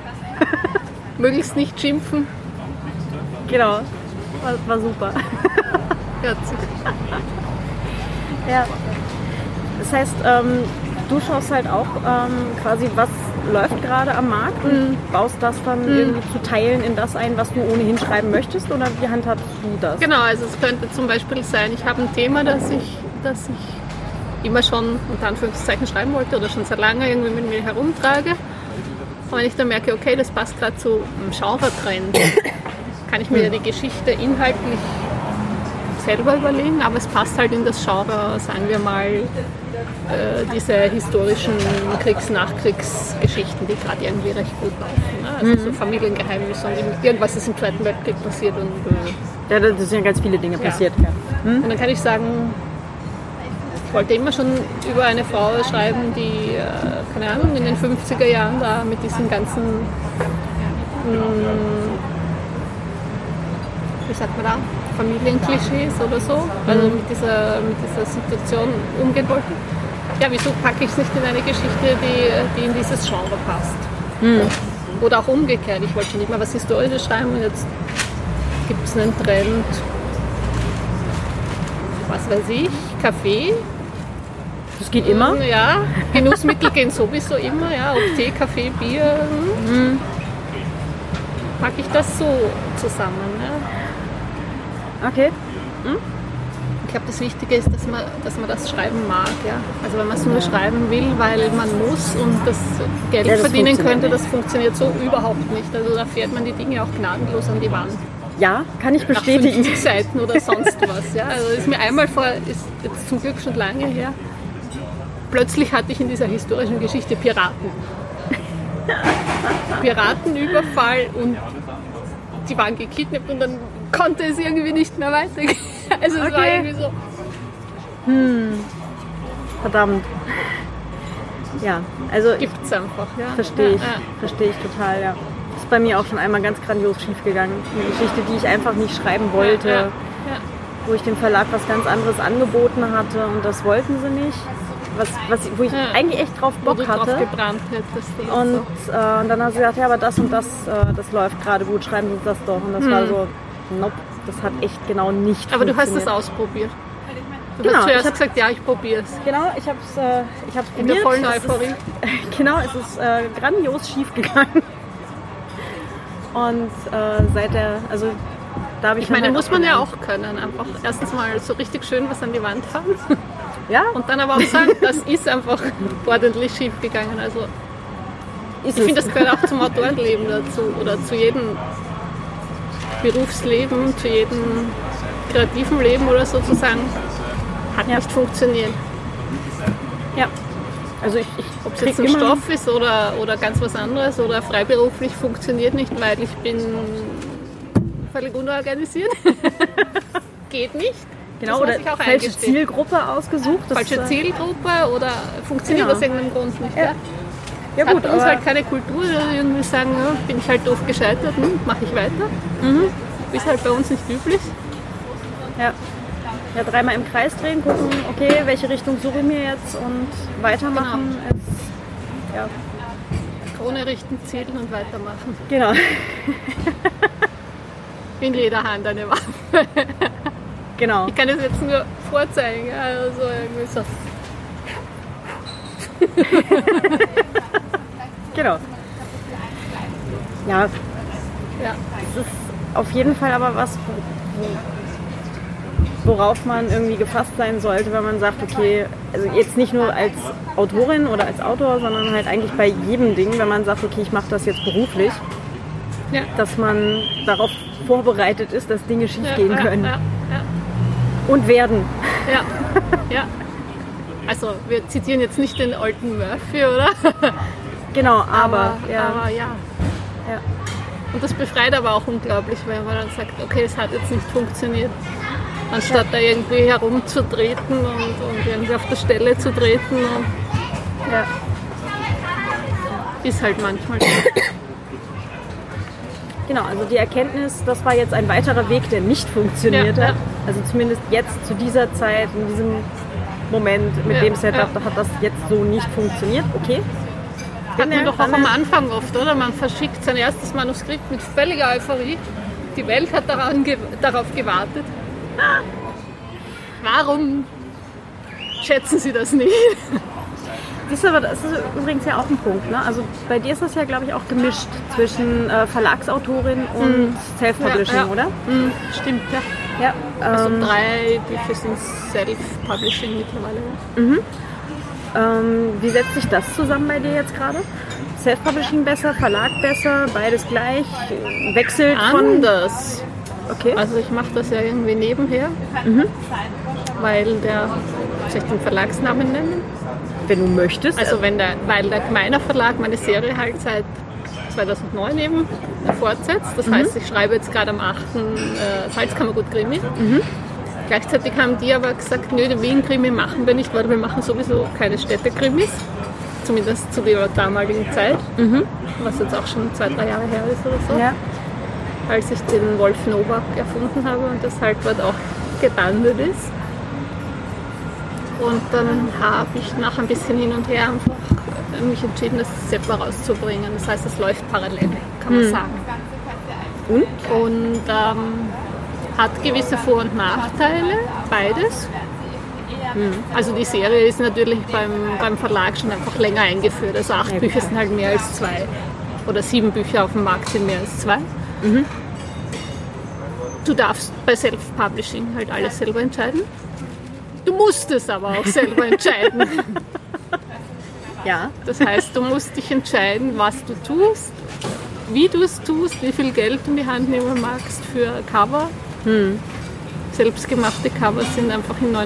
[SPEAKER 2] möglichst nicht schimpfen.
[SPEAKER 1] genau. War, war super.
[SPEAKER 2] Herzig.
[SPEAKER 1] Ja. Das heißt, ähm, du schaust halt auch ähm, quasi, was läuft gerade am Markt und baust das dann irgendwie zu Teilen in das ein, was du ohnehin schreiben möchtest oder wie handhabst du das?
[SPEAKER 2] Genau, also es könnte zum Beispiel sein, ich habe ein Thema, das ich, das ich immer schon unter Anführungszeichen schreiben wollte oder schon seit lange irgendwie mit mir herumtrage. Und wenn ich dann merke, okay, das passt gerade zu einem Genre-Trend, kann ich mir die Geschichte inhaltlich selber überlegen, aber es passt halt in das Genre, sagen wir mal, äh, diese historischen Kriegs-Nachkriegsgeschichten, die gerade irgendwie recht gut laufen. Ne? Also so Familiengeheimnisse und irgendwas ist im Zweiten Weltkrieg passiert und äh,
[SPEAKER 1] Ja, da sind ganz viele Dinge passiert. Ja.
[SPEAKER 2] und dann kann ich sagen, ich wollte immer schon über eine Frau schreiben, die, äh, keine Ahnung, in den 50er Jahren da mit diesen ganzen, mh, wie sagt man da, Familienklischees oder so, also mit dieser, mit dieser Situation umgehen wollte. Ja, wieso packe ich es nicht in eine Geschichte, die, die in dieses Genre passt? Oder auch umgekehrt. Ich wollte schon immer was Historisches schreiben und jetzt gibt es einen Trend, was weiß ich, Kaffee.
[SPEAKER 1] Das geht immer.
[SPEAKER 2] Ja, Genussmittel gehen sowieso immer, ja, ob Tee, Kaffee, Bier. hm. Packe ich das so zusammen. Ja.
[SPEAKER 1] Okay.
[SPEAKER 2] Ich glaube, das Wichtige ist, dass man, dass man das Schreiben mag. Ja? Also wenn man es nur schreiben will, weil man muss und das Geld
[SPEAKER 1] Ja, das
[SPEAKER 2] verdienen könnte,
[SPEAKER 1] nicht.
[SPEAKER 2] das funktioniert so überhaupt nicht. Also da fährt man die Dinge auch gnadenlos an die Wand.
[SPEAKER 1] Ja, kann ich
[SPEAKER 2] Nach
[SPEAKER 1] bestätigen.
[SPEAKER 2] 50 Seiten oder sonst was. Ja? Also ist mir einmal vor, ist jetzt zum Glück schon lange her, plötzlich hatte ich in dieser historischen Geschichte Piraten. Piratenüberfall und die waren gekidnappt und dann konnte es irgendwie nicht mehr weitergehen. Also es war
[SPEAKER 1] Okay.
[SPEAKER 2] irgendwie so,
[SPEAKER 1] Verdammt. Ja, also ich
[SPEAKER 2] gibt es einfach. Ja.
[SPEAKER 1] verstehe ich,
[SPEAKER 2] Ja, ja.
[SPEAKER 1] verstehe ich total, ja. Ist bei mir auch schon einmal ganz grandios schief gegangen. Eine Geschichte, die ich einfach nicht schreiben wollte,
[SPEAKER 2] Ja,
[SPEAKER 1] wo ich dem Verlag was ganz anderes angeboten hatte und das wollten sie nicht. Was, was, wo ich eigentlich echt drauf Bock hatte. Und, äh, und dann hat sie gesagt, ja, aber das und das, äh, das läuft gerade gut, schreiben Sie das doch. Und das war so, nope, das hat echt genau nicht.
[SPEAKER 2] Aber du hast es ausprobiert. Du
[SPEAKER 1] Genau,
[SPEAKER 2] hast zuerst
[SPEAKER 1] hab-
[SPEAKER 2] gesagt, ja, ich probiere es.
[SPEAKER 1] Genau, ich habe es äh, ich hab's
[SPEAKER 2] In der
[SPEAKER 1] probiert.
[SPEAKER 2] vollen Euphorie.
[SPEAKER 1] Genau, es ist äh, grandios schief gegangen. Und äh, seit der, also da habe ich,
[SPEAKER 2] Ich meine,
[SPEAKER 1] halt
[SPEAKER 2] muss man ja auch können. Einfach erstens mal so richtig schön was an die Wand haben
[SPEAKER 1] Ja,
[SPEAKER 2] und dann aber auch sagen, das ist einfach ordentlich schief gegangen. Also
[SPEAKER 1] ist
[SPEAKER 2] ich finde, das gehört auch zum Autorenleben dazu oder zu jedem Berufsleben, zu jedem kreativen Leben oder sozusagen. Hat
[SPEAKER 1] Ja.
[SPEAKER 2] nicht funktioniert.
[SPEAKER 1] Ja. Also ich, ich
[SPEAKER 2] Ob es jetzt ein Stoff ist oder, oder ganz was anderes oder freiberuflich funktioniert nicht, weil ich bin völlig unorganisiert. Geht nicht.
[SPEAKER 1] genau, oder
[SPEAKER 2] ich auch
[SPEAKER 1] falsche. Zielgruppe ausgesucht.
[SPEAKER 2] Falsche
[SPEAKER 1] äh,
[SPEAKER 2] Zielgruppe oder funktioniert
[SPEAKER 1] Genau.
[SPEAKER 2] aus irgendeinem Grund nicht.
[SPEAKER 1] Ja.
[SPEAKER 2] Ja.
[SPEAKER 1] Ja
[SPEAKER 2] Hat
[SPEAKER 1] gut,
[SPEAKER 2] bei uns halt keine Kultur, irgendwie sagen, ja, bin ich halt doof gescheitert, hm, mache ich weiter.
[SPEAKER 1] Mhm.
[SPEAKER 2] Ist halt bei uns nicht üblich.
[SPEAKER 1] ja. ja, dreimal im Kreis drehen, gucken, okay, welche Richtung suche ich mir jetzt und weitermachen. Ist, ja,
[SPEAKER 2] Krone richten, zielen und weitermachen.
[SPEAKER 1] genau.
[SPEAKER 2] In jeder Hand eine Waffe.
[SPEAKER 1] genau.
[SPEAKER 2] Ich kann es jetzt nur vorzeigen. Also irgendwie so.
[SPEAKER 1] Genau. Ja,
[SPEAKER 2] Ja.
[SPEAKER 1] es ist auf jeden Fall aber was, wo- worauf man irgendwie gefasst sein sollte, wenn man sagt, okay, also jetzt nicht nur als Autorin oder als Autor, sondern halt eigentlich bei jedem Ding, wenn man sagt, okay, ich mache das jetzt beruflich,
[SPEAKER 2] Ja.
[SPEAKER 1] dass man darauf vorbereitet ist, dass Dinge schief
[SPEAKER 2] Ja,
[SPEAKER 1] können
[SPEAKER 2] Ja,
[SPEAKER 1] und werden.
[SPEAKER 2] ja, ja. ja. Also wir zitieren jetzt nicht den alten Murphy, oder?
[SPEAKER 1] Genau, aber, ja,
[SPEAKER 2] aber ja.
[SPEAKER 1] ja.
[SPEAKER 2] Und das befreit aber auch unglaublich, weil man dann sagt, okay, es hat jetzt nicht funktioniert. Anstatt da irgendwie herumzutreten und, und irgendwie auf der Stelle zu treten.
[SPEAKER 1] Ja.
[SPEAKER 2] ist halt manchmal.
[SPEAKER 1] Genau, also die Erkenntnis, das war jetzt ein weiterer Weg, der nicht funktioniert
[SPEAKER 2] Ja,
[SPEAKER 1] hat.
[SPEAKER 2] ja.
[SPEAKER 1] Also zumindest jetzt zu dieser Zeit, in diesem Moment mit
[SPEAKER 2] Ja,
[SPEAKER 1] dem Setup,
[SPEAKER 2] ja.
[SPEAKER 1] hat das jetzt so nicht funktioniert. Okay.
[SPEAKER 2] Hat man doch auch am Anfang oft, oder? Man verschickt sein erstes Manuskript mit völliger Euphorie. Die Welt hat daran ge darauf gewartet. Warum schätzen Sie das nicht.
[SPEAKER 1] Das ist, aber, das ist übrigens ja auch ein Punkt. Ne? Also bei dir ist das ja, glaube ich, auch gemischt zwischen äh, Verlagsautorin und Self-Publishing,
[SPEAKER 2] Ja, ja.
[SPEAKER 1] oder?
[SPEAKER 2] Hm, stimmt, ja.
[SPEAKER 1] Ja.
[SPEAKER 2] Also
[SPEAKER 1] Ähm,
[SPEAKER 2] drei Bücher sind Self-Publishing mittlerweile.
[SPEAKER 1] ähm, wie setzt sich das zusammen bei dir jetzt gerade? Self-Publishing besser, Verlag besser, beides gleich, wechselt von...
[SPEAKER 2] Anders.
[SPEAKER 1] Okay.
[SPEAKER 2] Also ich mache das ja irgendwie nebenher, weil der, soll ich den Verlagsnamen nennen?
[SPEAKER 1] Wenn du möchtest.
[SPEAKER 2] Also wenn der, weil der Gemeiner Verlag meine Serie halt seit 2009 eben fortsetzt. Das heißt, ich schreibe jetzt gerade am 8. Äh, Salzkammergut Krimi. Gleichzeitig haben die aber gesagt, nö, den Wien-Krimi machen wir nicht, weil wir machen sowieso keine Städte-Krimis. Zumindest zu der damaligen Zeit, was jetzt auch schon zwei, drei Jahre her ist oder so.
[SPEAKER 1] ja.
[SPEAKER 2] als ich den Wolf Nowak erfunden habe und das halt dort auch gelandet ist. Und dann habe ich nach ein bisschen hin und her einfach mich entschieden, das separat rauszubringen. Das heißt, es läuft parallel, kann man sagen.
[SPEAKER 1] Und?
[SPEAKER 2] Und ähm, hat gewisse Vor- und Nachteile, beides. Also die Serie ist natürlich beim, beim Verlag schon einfach länger eingeführt. Also acht
[SPEAKER 1] Ja,
[SPEAKER 2] Bücher sind halt mehr als zwei. Oder sieben Bücher auf dem Markt sind mehr als zwei. Du darfst bei Self-Publishing halt alles selber entscheiden. Du musst es aber auch selber entscheiden.
[SPEAKER 1] Ja.
[SPEAKER 2] Das heißt, du musst dich entscheiden, was du tust, wie du es tust, wie viel Geld du in die Hand nehmen magst für Cover. Selbstgemachte Cover sind einfach in 99%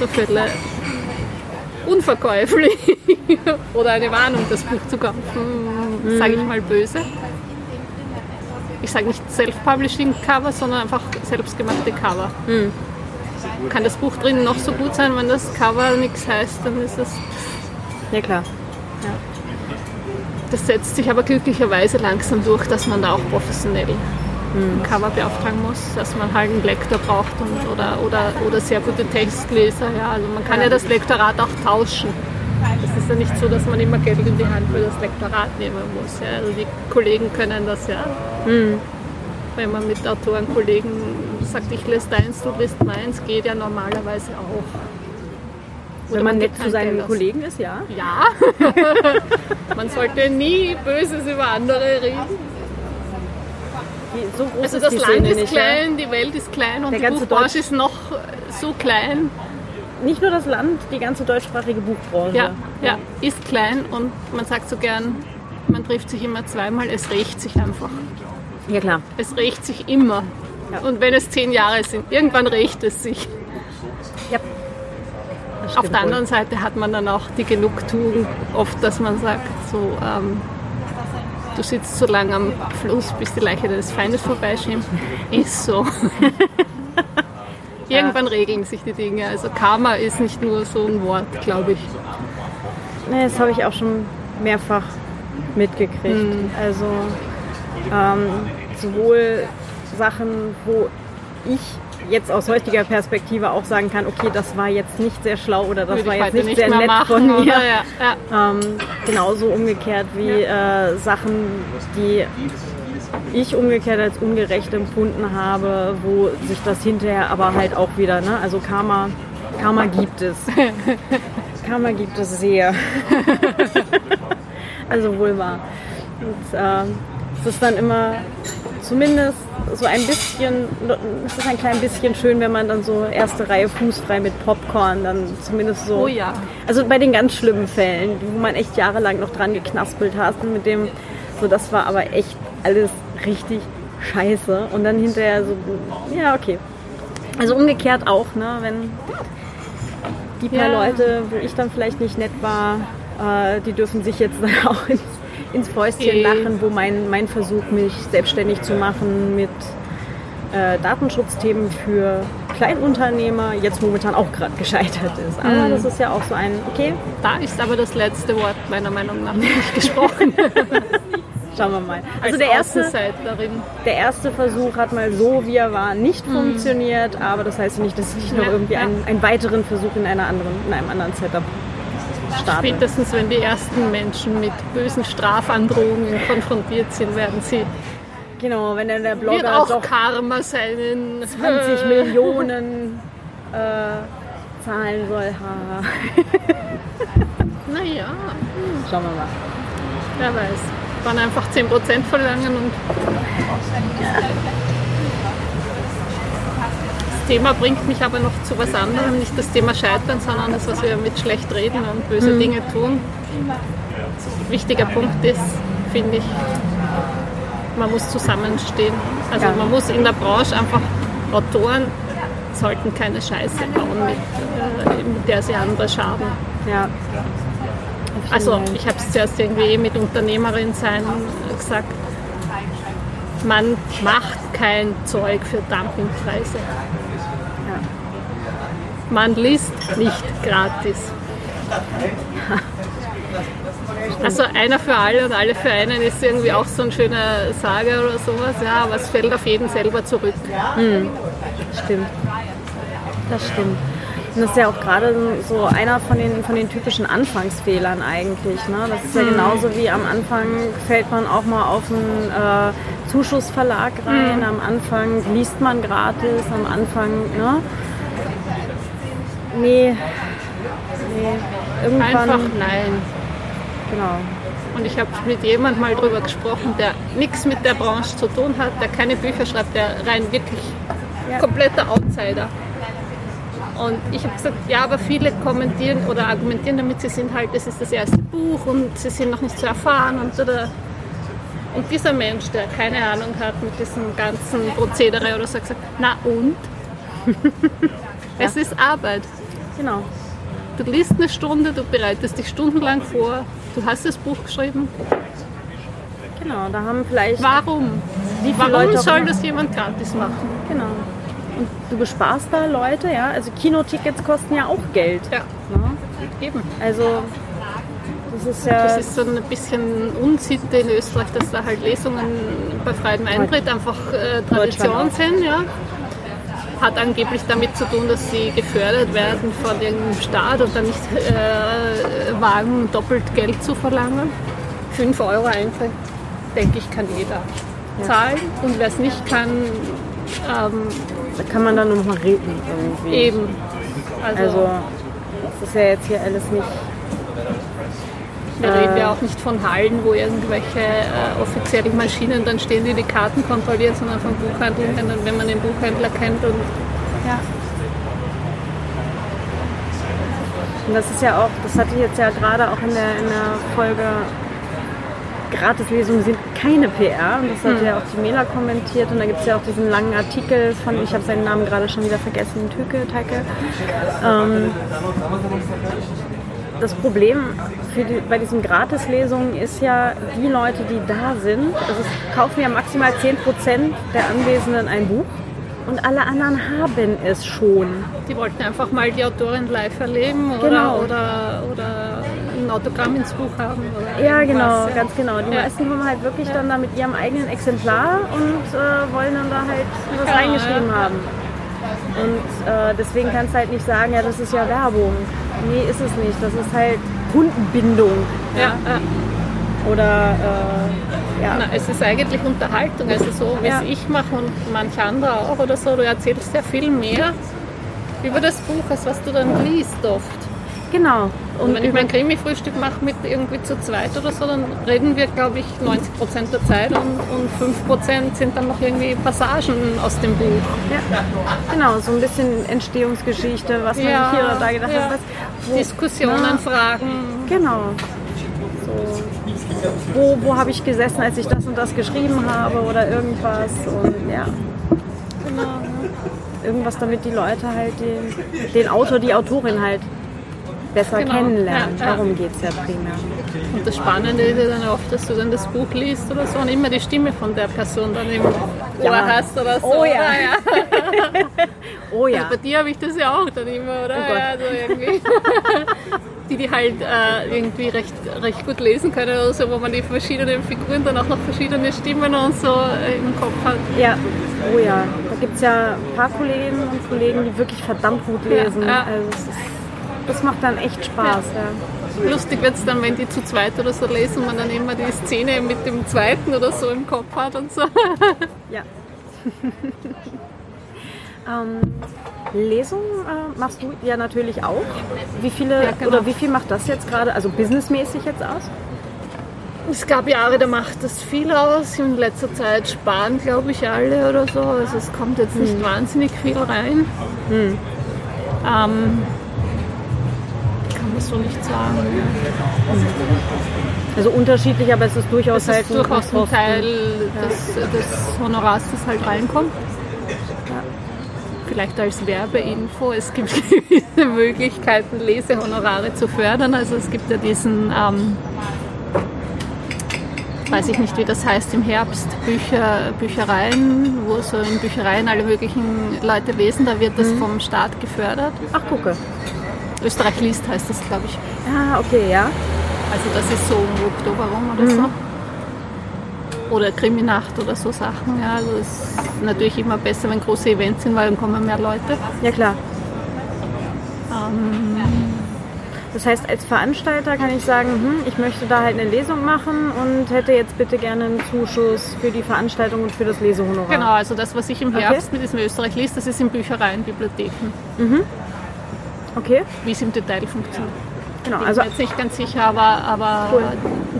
[SPEAKER 2] der Fälle unverkäuflich. Oder eine Warnung, das Buch zu kaufen, sage ich mal böse. Ich sage nicht Self-Publishing-Cover, sondern einfach selbstgemachte Cover. Kann das Buch drin noch so gut sein, wenn das Cover nichts heißt, dann ist es
[SPEAKER 1] Ja, klar.
[SPEAKER 2] Das setzt sich aber glücklicherweise langsam durch, dass man da auch professionell ein Cover beauftragen muss, dass man halt einen Lektor braucht und, oder, oder, oder sehr gute Textleser. Ja. Also man kann ja das Lektorat auch tauschen. Es ist ja nicht so, dass man immer Geld in die Hand für das Lektorat nehmen muss. Ja. Also die Kollegen können das ja. Wenn man mit Autorenkollegen sagt, ich lese deins, du liest meins, geht ja normalerweise auch. Oder
[SPEAKER 1] Wenn man nett zu seinen
[SPEAKER 2] aus.
[SPEAKER 1] Kollegen ist, ja.
[SPEAKER 2] Ja. Man sollte nie Böses über andere reden.
[SPEAKER 1] Die, so
[SPEAKER 2] Also das Land
[SPEAKER 1] Szene
[SPEAKER 2] ist
[SPEAKER 1] nicht,
[SPEAKER 2] klein, die Welt ist klein und
[SPEAKER 1] Der
[SPEAKER 2] die
[SPEAKER 1] ganze
[SPEAKER 2] Buchbranche
[SPEAKER 1] Deutsch-
[SPEAKER 2] ist noch so klein.
[SPEAKER 1] Ja. Nicht nur das Land, die ganze deutschsprachige Buchbranche.
[SPEAKER 2] Ja, ja, ist klein und man sagt so gern, man trifft sich immer zweimal, es rächt sich einfach.
[SPEAKER 1] ja klar.
[SPEAKER 2] Es rächt sich immer.
[SPEAKER 1] Ja.
[SPEAKER 2] Und wenn es zehn Jahre sind, irgendwann rächt es sich.
[SPEAKER 1] Ja.
[SPEAKER 2] Auf der anderen Seite hat man dann auch die Genugtuung, oft, dass man sagt, so, ähm, du sitzt so lange am Fluss, bis die Leiche deines Feindes vorbeischwimmt. Ist so. Irgendwann regeln sich die Dinge. Also Karma ist nicht nur so ein Wort, glaube ich.
[SPEAKER 1] Nee, das habe ich auch schon mehrfach mitgekriegt.
[SPEAKER 2] Hm.
[SPEAKER 1] Also ähm, sowohl Sachen, wo ich jetzt aus heutiger Perspektive auch sagen kann, okay, das war jetzt nicht sehr schlau oder das
[SPEAKER 2] Würde
[SPEAKER 1] war jetzt nicht,
[SPEAKER 2] nicht
[SPEAKER 1] sehr nett
[SPEAKER 2] machen.
[SPEAKER 1] von mir.
[SPEAKER 2] Oder? Ja, ja.
[SPEAKER 1] Ähm, genauso umgekehrt wie äh, Sachen, die ich umgekehrt als ungerecht empfunden habe, wo sich das hinterher aber halt auch wieder, ne? Also Karma, Karma gibt es. Karma gibt es sehr. also wohl wahr. Und äh, es ist dann immer zumindest so ein bisschen, es ist ein klein bisschen schön, wenn man dann so erste Reihe fußfrei mit Popcorn dann zumindest so
[SPEAKER 2] Oh ja.
[SPEAKER 1] also bei den ganz schlimmen Fällen, wo man echt jahrelang noch dran geknaspelt hat und mit dem, so das war aber echt alles richtig scheiße. Und dann hinterher so, ja, okay. Also umgekehrt auch, ne, wenn die paar
[SPEAKER 2] Ja.
[SPEAKER 1] Leute, wo ich dann vielleicht nicht nett war, äh, die dürfen sich jetzt dann auch ins, ins Fäustchen lachen, wo mein, mein Versuch, mich selbstständig zu machen mit äh, Datenschutzthemen für Kleinunternehmer jetzt momentan auch gerade gescheitert ist. Aber das ist ja auch so ein, okay,
[SPEAKER 2] Da ist aber das letzte Wort meiner Meinung nach nicht gesprochen.
[SPEAKER 1] schauen wir mal. Also
[SPEAKER 2] Als
[SPEAKER 1] der erste, der erste Versuch hat mal so, wie er war, nicht funktioniert, aber das heißt nicht, dass ich noch
[SPEAKER 2] Ja,
[SPEAKER 1] irgendwie
[SPEAKER 2] ja.
[SPEAKER 1] einen, einen weiteren Versuch in, einer anderen, in einem anderen Setup starte.
[SPEAKER 2] Spätestens wenn die ersten Menschen mit bösen Strafandrohungen konfrontiert sind, werden sie
[SPEAKER 1] Genau, wenn dann der
[SPEAKER 2] wird
[SPEAKER 1] Blogger
[SPEAKER 2] auch
[SPEAKER 1] doch
[SPEAKER 2] Karma seinen
[SPEAKER 1] 20 Millionen äh, zahlen soll.
[SPEAKER 2] Naja,
[SPEAKER 1] Schauen wir mal.
[SPEAKER 2] wer weiß. Waren einfach 10% verlangen und Thema bringt mich aber noch zu was anderem. Nicht das Thema Scheitern, sondern das, was wir mit schlecht reden und böse Dinge tun. Wichtiger Punkt ist, finde ich, man muss zusammenstehen. Also man muss in der Branche einfach, Autoren sollten keine Scheiße bauen, mit, äh, mit der sie andere schaden.
[SPEAKER 1] Ja.
[SPEAKER 2] Also ich habe es zuerst irgendwie mit Unternehmerin sein gesagt. Man macht kein Zeug für Dumpingpreise. Man liest nicht gratis. Also einer für alle und alle für einen ist irgendwie auch so ein schöner Sage oder sowas, ja, aber es fällt auf jeden selber zurück.
[SPEAKER 1] Stimmt. Das stimmt. Und das ist ja auch gerade so einer von den, von den typischen Anfangsfehlern eigentlich. Ne? Das ist ja genauso wie am Anfang fällt man auch mal auf einen äh, Zuschussverlag rein. Am Anfang liest man gratis, am Anfang, ne? Nee. Nee. Irgendwann.
[SPEAKER 2] Einfach nein.
[SPEAKER 1] Genau.
[SPEAKER 2] Und ich habe mit jemandem mal drüber gesprochen, der nichts mit der Branche zu tun hat, der keine Bücher schreibt, der rein wirklich
[SPEAKER 1] Ja.
[SPEAKER 2] kompletter Outsider. Und ich habe gesagt, ja, aber viele kommentieren oder argumentieren damit, sie sind halt, das ist das erste Buch und sie sind noch nicht so erfahren und oder. Und dieser Mensch, der keine Ahnung hat mit diesem ganzen Prozedere oder so, hat gesagt, na und? es ist Arbeit.
[SPEAKER 1] Genau.
[SPEAKER 2] Du liest eine Stunde, du bereitest dich stundenlang vor, du hast das Buch geschrieben.
[SPEAKER 1] Genau. Da haben vielleicht.
[SPEAKER 2] Warum? Warum
[SPEAKER 1] Leute
[SPEAKER 2] soll das jemand gratis machen?
[SPEAKER 1] Genau. Und du besparst da Leute, ja. Also Kinotickets kosten ja auch Geld.
[SPEAKER 2] Ja,
[SPEAKER 1] Ne?
[SPEAKER 2] eben.
[SPEAKER 1] Also das ist ja.
[SPEAKER 2] Das ist so ein bisschen Unsitte in Österreich, dass da halt Lesungen bei freiem Eintritt einfach äh, Tradition sind. Ja. Hat angeblich damit zu tun, dass sie gefördert werden von irgendeinem Staat und dann nicht äh, wagen, doppelt Geld zu verlangen. 5 Euro Eintritt, denke ich, kann jeder zahlen. Und wer es nicht kann, ähm,
[SPEAKER 1] da kann man dann nur noch mal reden irgendwie.
[SPEAKER 2] eben. Also,
[SPEAKER 1] Also das ist ja jetzt hier alles nicht.
[SPEAKER 2] Wir reden ja auch nicht von Hallen, wo irgendwelche äh, offiziellen Maschinen dann stehen, die die Karten kontrollieren, sondern von Buchhandlern, wenn, wenn man den Buchhändler kennt. Und
[SPEAKER 1] Ja. Und das ist ja auch, das hatte ich jetzt ja gerade auch in der, in der Folge Gratislesungen sind keine PR und das hat ja auch die Mela kommentiert und da gibt es ja auch diesen langen Artikel von, ich habe seinen Namen gerade schon wieder vergessen, Tüke, Teike. Ähm, das Problem die, bei diesen Gratislesungen ist ja, die Leute, die da sind, also es kaufen ja maximal 10% der Anwesenden ein Buch und alle anderen haben es schon.
[SPEAKER 2] die wollten einfach mal die Autorin live erleben oder,
[SPEAKER 1] Genau.
[SPEAKER 2] oder, oder ein Autogramm ins Buch haben. Oder
[SPEAKER 1] Ja, genau,
[SPEAKER 2] ja.
[SPEAKER 1] ganz genau. Die
[SPEAKER 2] Ja.
[SPEAKER 1] meisten kommen halt wirklich dann da mit ihrem eigenen Exemplar und äh, wollen dann da halt was
[SPEAKER 2] Ja,
[SPEAKER 1] reingeschrieben
[SPEAKER 2] ja.
[SPEAKER 1] haben. Und äh, deswegen kannst du halt nicht sagen, ja, das ist ja Werbung. Nee, ist es nicht. Das ist halt Kundenbindung.
[SPEAKER 2] Ja, ja.
[SPEAKER 1] Oder, äh, ja.
[SPEAKER 2] Na, es ist eigentlich Unterhaltung, also so wie
[SPEAKER 1] Ja.
[SPEAKER 2] es ich mache und manch anderer auch oder so. Du erzählst ja viel mehr über das Buch, als was du dann liest oft.
[SPEAKER 1] Genau.
[SPEAKER 2] Und wenn ich mein Krimi-Frühstück mache mit irgendwie zu zweit oder so, dann reden wir, glaube ich, 90 Prozent der Zeit und, und 5 Prozent sind dann noch irgendwie Passagen aus dem Buch.
[SPEAKER 1] ja, genau, so ein bisschen Entstehungsgeschichte, was man
[SPEAKER 2] Ja,
[SPEAKER 1] hier oder da gedacht
[SPEAKER 2] ja.
[SPEAKER 1] hat. Was,
[SPEAKER 2] Diskussionen,
[SPEAKER 1] na,
[SPEAKER 2] Fragen.
[SPEAKER 1] Genau. So, wo wo habe ich gesessen, als ich das und das geschrieben habe oder irgendwas. Und ja,
[SPEAKER 2] Genau.
[SPEAKER 1] irgendwas, damit die Leute halt den, den Autor, die Autorin halt besser
[SPEAKER 2] Genau,
[SPEAKER 1] kennenlernen.
[SPEAKER 2] ja.
[SPEAKER 1] Darum geht es ja primär.
[SPEAKER 2] Und das Spannende ist ja dann oft, dass du dann das Buch liest oder so und immer die Stimme von der Person dann im Ohr
[SPEAKER 1] Ja.
[SPEAKER 2] hast oder so.
[SPEAKER 1] Oh ja.
[SPEAKER 2] Ja.
[SPEAKER 1] Oh ja.
[SPEAKER 2] Bei dir habe ich das ja auch dann immer, oder?
[SPEAKER 1] Oh
[SPEAKER 2] ja, so irgendwie. die, die halt äh, irgendwie recht, recht gut lesen können oder so, wo man die verschiedenen Figuren dann auch noch verschiedene Stimmen und so im Kopf hat.
[SPEAKER 1] Ja, oh ja. Da gibt es ja ein paar Kolleginnen und Kollegen, die wirklich verdammt gut lesen.
[SPEAKER 2] Ja, ja.
[SPEAKER 1] Also das macht dann echt Spaß. Ja.
[SPEAKER 2] Lustig wird es dann, wenn die zu zweit oder so lesen, man dann immer die Szene mit dem zweiten oder so im Kopf hat und so.
[SPEAKER 1] Ja. Ähm, Lesung äh, machst du ja natürlich auch. Wie viele
[SPEAKER 2] Ja, genau.
[SPEAKER 1] oder wie viel macht das jetzt gerade, also businessmäßig jetzt aus?
[SPEAKER 2] Es gab Jahre, da macht das viel aus. In letzter Zeit sparen, glaube ich, alle oder so. Also es kommt jetzt nicht wahnsinnig viel rein. Ähm, man so nicht sagen.
[SPEAKER 1] Also unterschiedlich, aber es ist durchaus
[SPEAKER 2] Das
[SPEAKER 1] halt
[SPEAKER 2] ist durchaus ein. Teil des, des Honorars, das halt reinkommt. Vielleicht als Werbeinfo, es gibt gewisse Möglichkeiten, Lesehonorare zu fördern. Also es gibt ja diesen, ähm, weiß ich nicht, wie das heißt, im Herbst Bücher, Büchereien, wo so in Büchereien alle möglichen Leute lesen, da wird das vom Staat gefördert.
[SPEAKER 1] Ach, gucke.
[SPEAKER 2] Österreich liest heißt das, glaube ich.
[SPEAKER 1] Ah, okay, ja.
[SPEAKER 2] Also das ist so um Oktober rum oder so. Oder Kriminacht oder so Sachen. Ja, also es ist natürlich immer besser, wenn große Events sind, weil dann kommen mehr Leute.
[SPEAKER 1] Ja, klar. Das heißt, als Veranstalter kann ich sagen, hm, ich möchte da halt eine Lesung machen und hätte jetzt bitte gerne einen Zuschuss für die Veranstaltung und für das Lesehonorar.
[SPEAKER 2] Genau, also das, was ich im
[SPEAKER 1] Okay.
[SPEAKER 2] Herbst mit diesem Österreich liest, das ist in Büchereien, Bibliotheken,
[SPEAKER 1] Okay,
[SPEAKER 2] wie es im Detail funktioniert.
[SPEAKER 1] genau.
[SPEAKER 2] Bin
[SPEAKER 1] Also
[SPEAKER 2] mir jetzt nicht ganz sicher, aber, aber
[SPEAKER 1] Cool.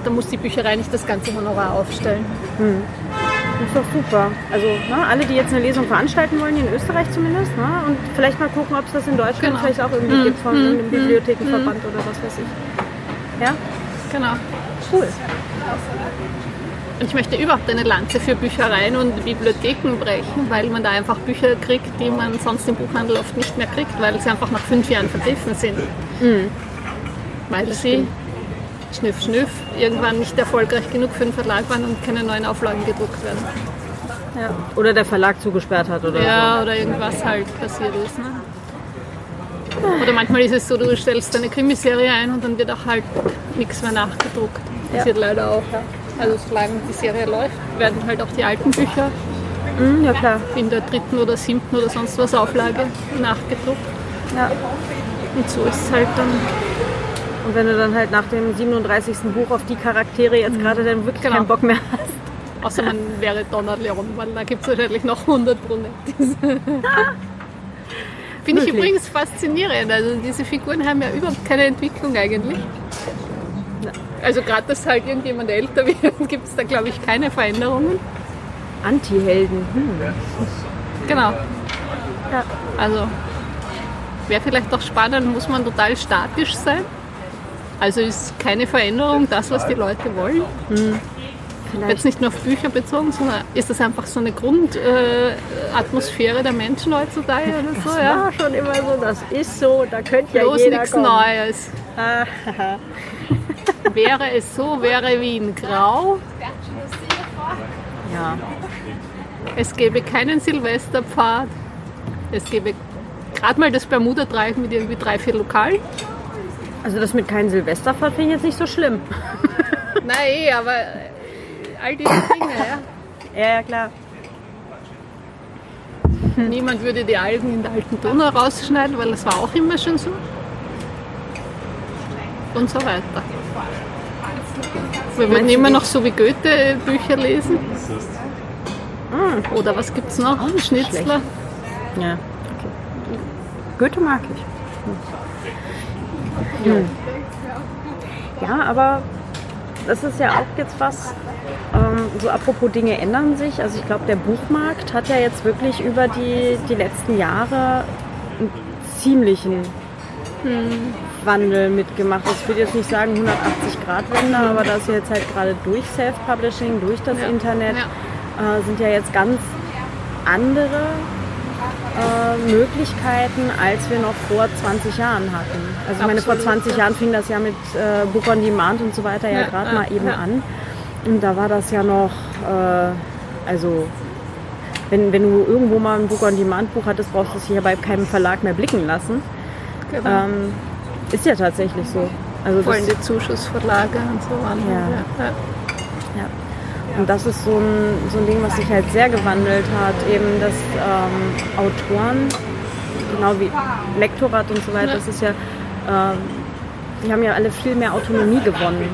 [SPEAKER 2] da muss die Bücherei nicht das ganze Honorar aufstellen.
[SPEAKER 1] Das ist doch super. Also ne, alle, die jetzt eine Lesung veranstalten wollen, in Österreich zumindest, ne, und vielleicht mal gucken, ob es das in Deutschland
[SPEAKER 2] Genau.
[SPEAKER 1] vielleicht auch irgendwie gibt von einem Bibliothekenverband oder was weiß ich. Ja,
[SPEAKER 2] Genau.
[SPEAKER 1] cool.
[SPEAKER 2] Und ich möchte überhaupt eine Lanze für Büchereien und Bibliotheken brechen, weil man da einfach Bücher kriegt, die man sonst im Buchhandel oft nicht mehr kriegt, weil sie einfach nach fünf Jahren vergriffen sind. Weil sie, schnüff, schnüff, irgendwann nicht erfolgreich genug für den Verlag waren und keine neuen Auflagen gedruckt werden.
[SPEAKER 1] Ja. Oder der Verlag zugesperrt hat oder
[SPEAKER 2] Ja, oder irgendwas halt passiert ist. Ne? Oder manchmal ist es so, du stellst eine Krimiserie ein und dann wird auch halt nichts mehr nachgedruckt. Passiert leider auch. Ja. Also solange die Serie läuft, werden halt auch die alten Bücher.
[SPEAKER 1] Mhm, ja, klar.
[SPEAKER 2] in der dritten oder siebten oder sonst was Auflage nachgedruckt.
[SPEAKER 1] Ja.
[SPEAKER 2] Und so ist es halt dann.
[SPEAKER 1] Und wenn du dann halt nach dem 37. Buch auf die Charaktere jetzt gerade dann wirklich
[SPEAKER 2] Genau.
[SPEAKER 1] keinen Bock mehr hast.
[SPEAKER 2] Außer man wäre Donner Leon, weil da gibt es wahrscheinlich noch 100 Brunettis. Finde ich übrigens faszinierend. Also diese Figuren haben ja überhaupt keine Entwicklung eigentlich. Also gerade, dass halt irgendjemand älter wird, gibt es da glaube ich keine Veränderungen.
[SPEAKER 1] Anti-Helden. Hm.
[SPEAKER 2] Genau.
[SPEAKER 1] Ja.
[SPEAKER 2] Also wäre vielleicht auch spannend, muss man total statisch sein. Also ist keine Veränderung das, was die Leute wollen.
[SPEAKER 1] Vielleicht.
[SPEAKER 2] Jetzt nicht nur auf Bücher bezogen, sondern ist das einfach so eine Grundatmosphäre äh, der Menschen heutzutage oder so?
[SPEAKER 1] Das
[SPEAKER 2] Ja?
[SPEAKER 1] war schon immer so, das ist so, da könnte ja
[SPEAKER 2] Bloß
[SPEAKER 1] jeder
[SPEAKER 2] nichts. Neues. Wäre es so, wäre Wien grau.
[SPEAKER 1] ja.
[SPEAKER 2] Es gäbe keinen Silvesterpfad. Es gäbe gerade mal das Bermuda-Dreieck mit irgendwie drei, vier Lokalen.
[SPEAKER 1] Also das mit keinem Silvesterfahrt finde ich jetzt nicht so schlimm.
[SPEAKER 2] Nein, eh, aber all diese Dinge, ja.
[SPEAKER 1] Ja, ja, klar.
[SPEAKER 2] Niemand würde die Algen in der alten Donau rausschneiden, weil das war auch immer schon so. Und so weiter. Wir
[SPEAKER 1] du
[SPEAKER 2] immer noch so wie Goethe Bücher lesen. Oder was gibt's noch? Schnitzler.
[SPEAKER 1] Ja, okay. Goethe mag ich. Hm. Ja, aber das ist ja auch jetzt was, ähm, so apropos Dinge ändern sich. Also ich glaube, der Buchmarkt hat ja jetzt wirklich über die, die letzten Jahre einen ziemlichen Wandel mitgemacht. Ich würde jetzt nicht sagen 180-Grad-Wende, aber das ist jetzt halt gerade durch Self-Publishing, durch das
[SPEAKER 2] Ja.
[SPEAKER 1] Internet,
[SPEAKER 2] Ja.
[SPEAKER 1] äh, sind ja jetzt ganz andere äh, Möglichkeiten, als wir noch vor 20 Jahren hatten. Also ich meine, vor
[SPEAKER 2] Absolut,
[SPEAKER 1] 20
[SPEAKER 2] ja.
[SPEAKER 1] Jahren fing das ja mit äh, Book on Demand und so weiter ja,
[SPEAKER 2] Ja,
[SPEAKER 1] gerade mal eben an. Und da war das ja noch, äh, also wenn, wenn du irgendwo mal ein Book on Demand Buch hattest, brauchst du es hier bei keinem Verlag mehr blicken lassen.
[SPEAKER 2] Genau.
[SPEAKER 1] Ähm, ist ja tatsächlich so. Also
[SPEAKER 2] Vor allem die Zuschussverlage und so waren.
[SPEAKER 1] Ja.
[SPEAKER 2] Ja.
[SPEAKER 1] ja. Und das ist so ein, so ein Ding, was sich halt sehr gewandelt hat, eben dass ähm, Autoren, genau wie Lektorat und so weiter, das ist ja, ähm, die haben ja alle viel mehr Autonomie gewonnen.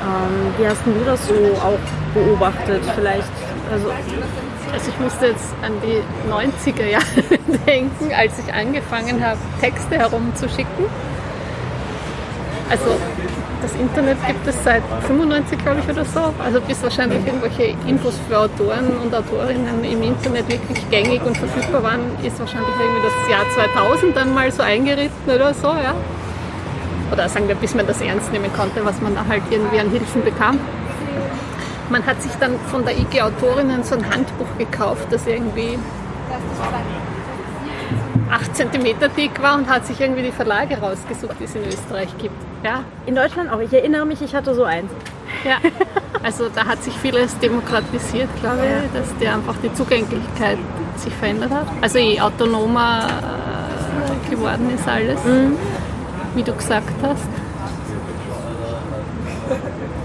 [SPEAKER 1] Ähm, wie hast denn du das so auch beobachtet? Vielleicht, also
[SPEAKER 2] Also ich musste jetzt an die 90er Jahre denken, als ich angefangen habe, Texte herumzuschicken. Also das Internet gibt es seit 95, glaube ich, oder so. Also bis wahrscheinlich irgendwelche Infos für Autoren und Autorinnen im Internet wirklich gängig und verfügbar waren, ist wahrscheinlich irgendwie das Jahr 2000 dann mal so eingeritten oder so, ja. Oder sagen wir, bis man das ernst nehmen konnte, was man da halt irgendwie an Hilfen bekam. Man hat sich dann von der IG Autorinnen so ein Handbuch gekauft, das irgendwie 8 cm dick war und hat sich irgendwie die Verlage rausgesucht, die es in Österreich gibt. Ja,
[SPEAKER 1] In Deutschland auch. Ich erinnere mich, ich hatte so eins.
[SPEAKER 2] ja. Also da hat sich vieles demokratisiert, glaube ich, dass der einfach die Zugänglichkeit sich verändert hat. Also je autonomer äh, geworden ist alles, wie du gesagt hast.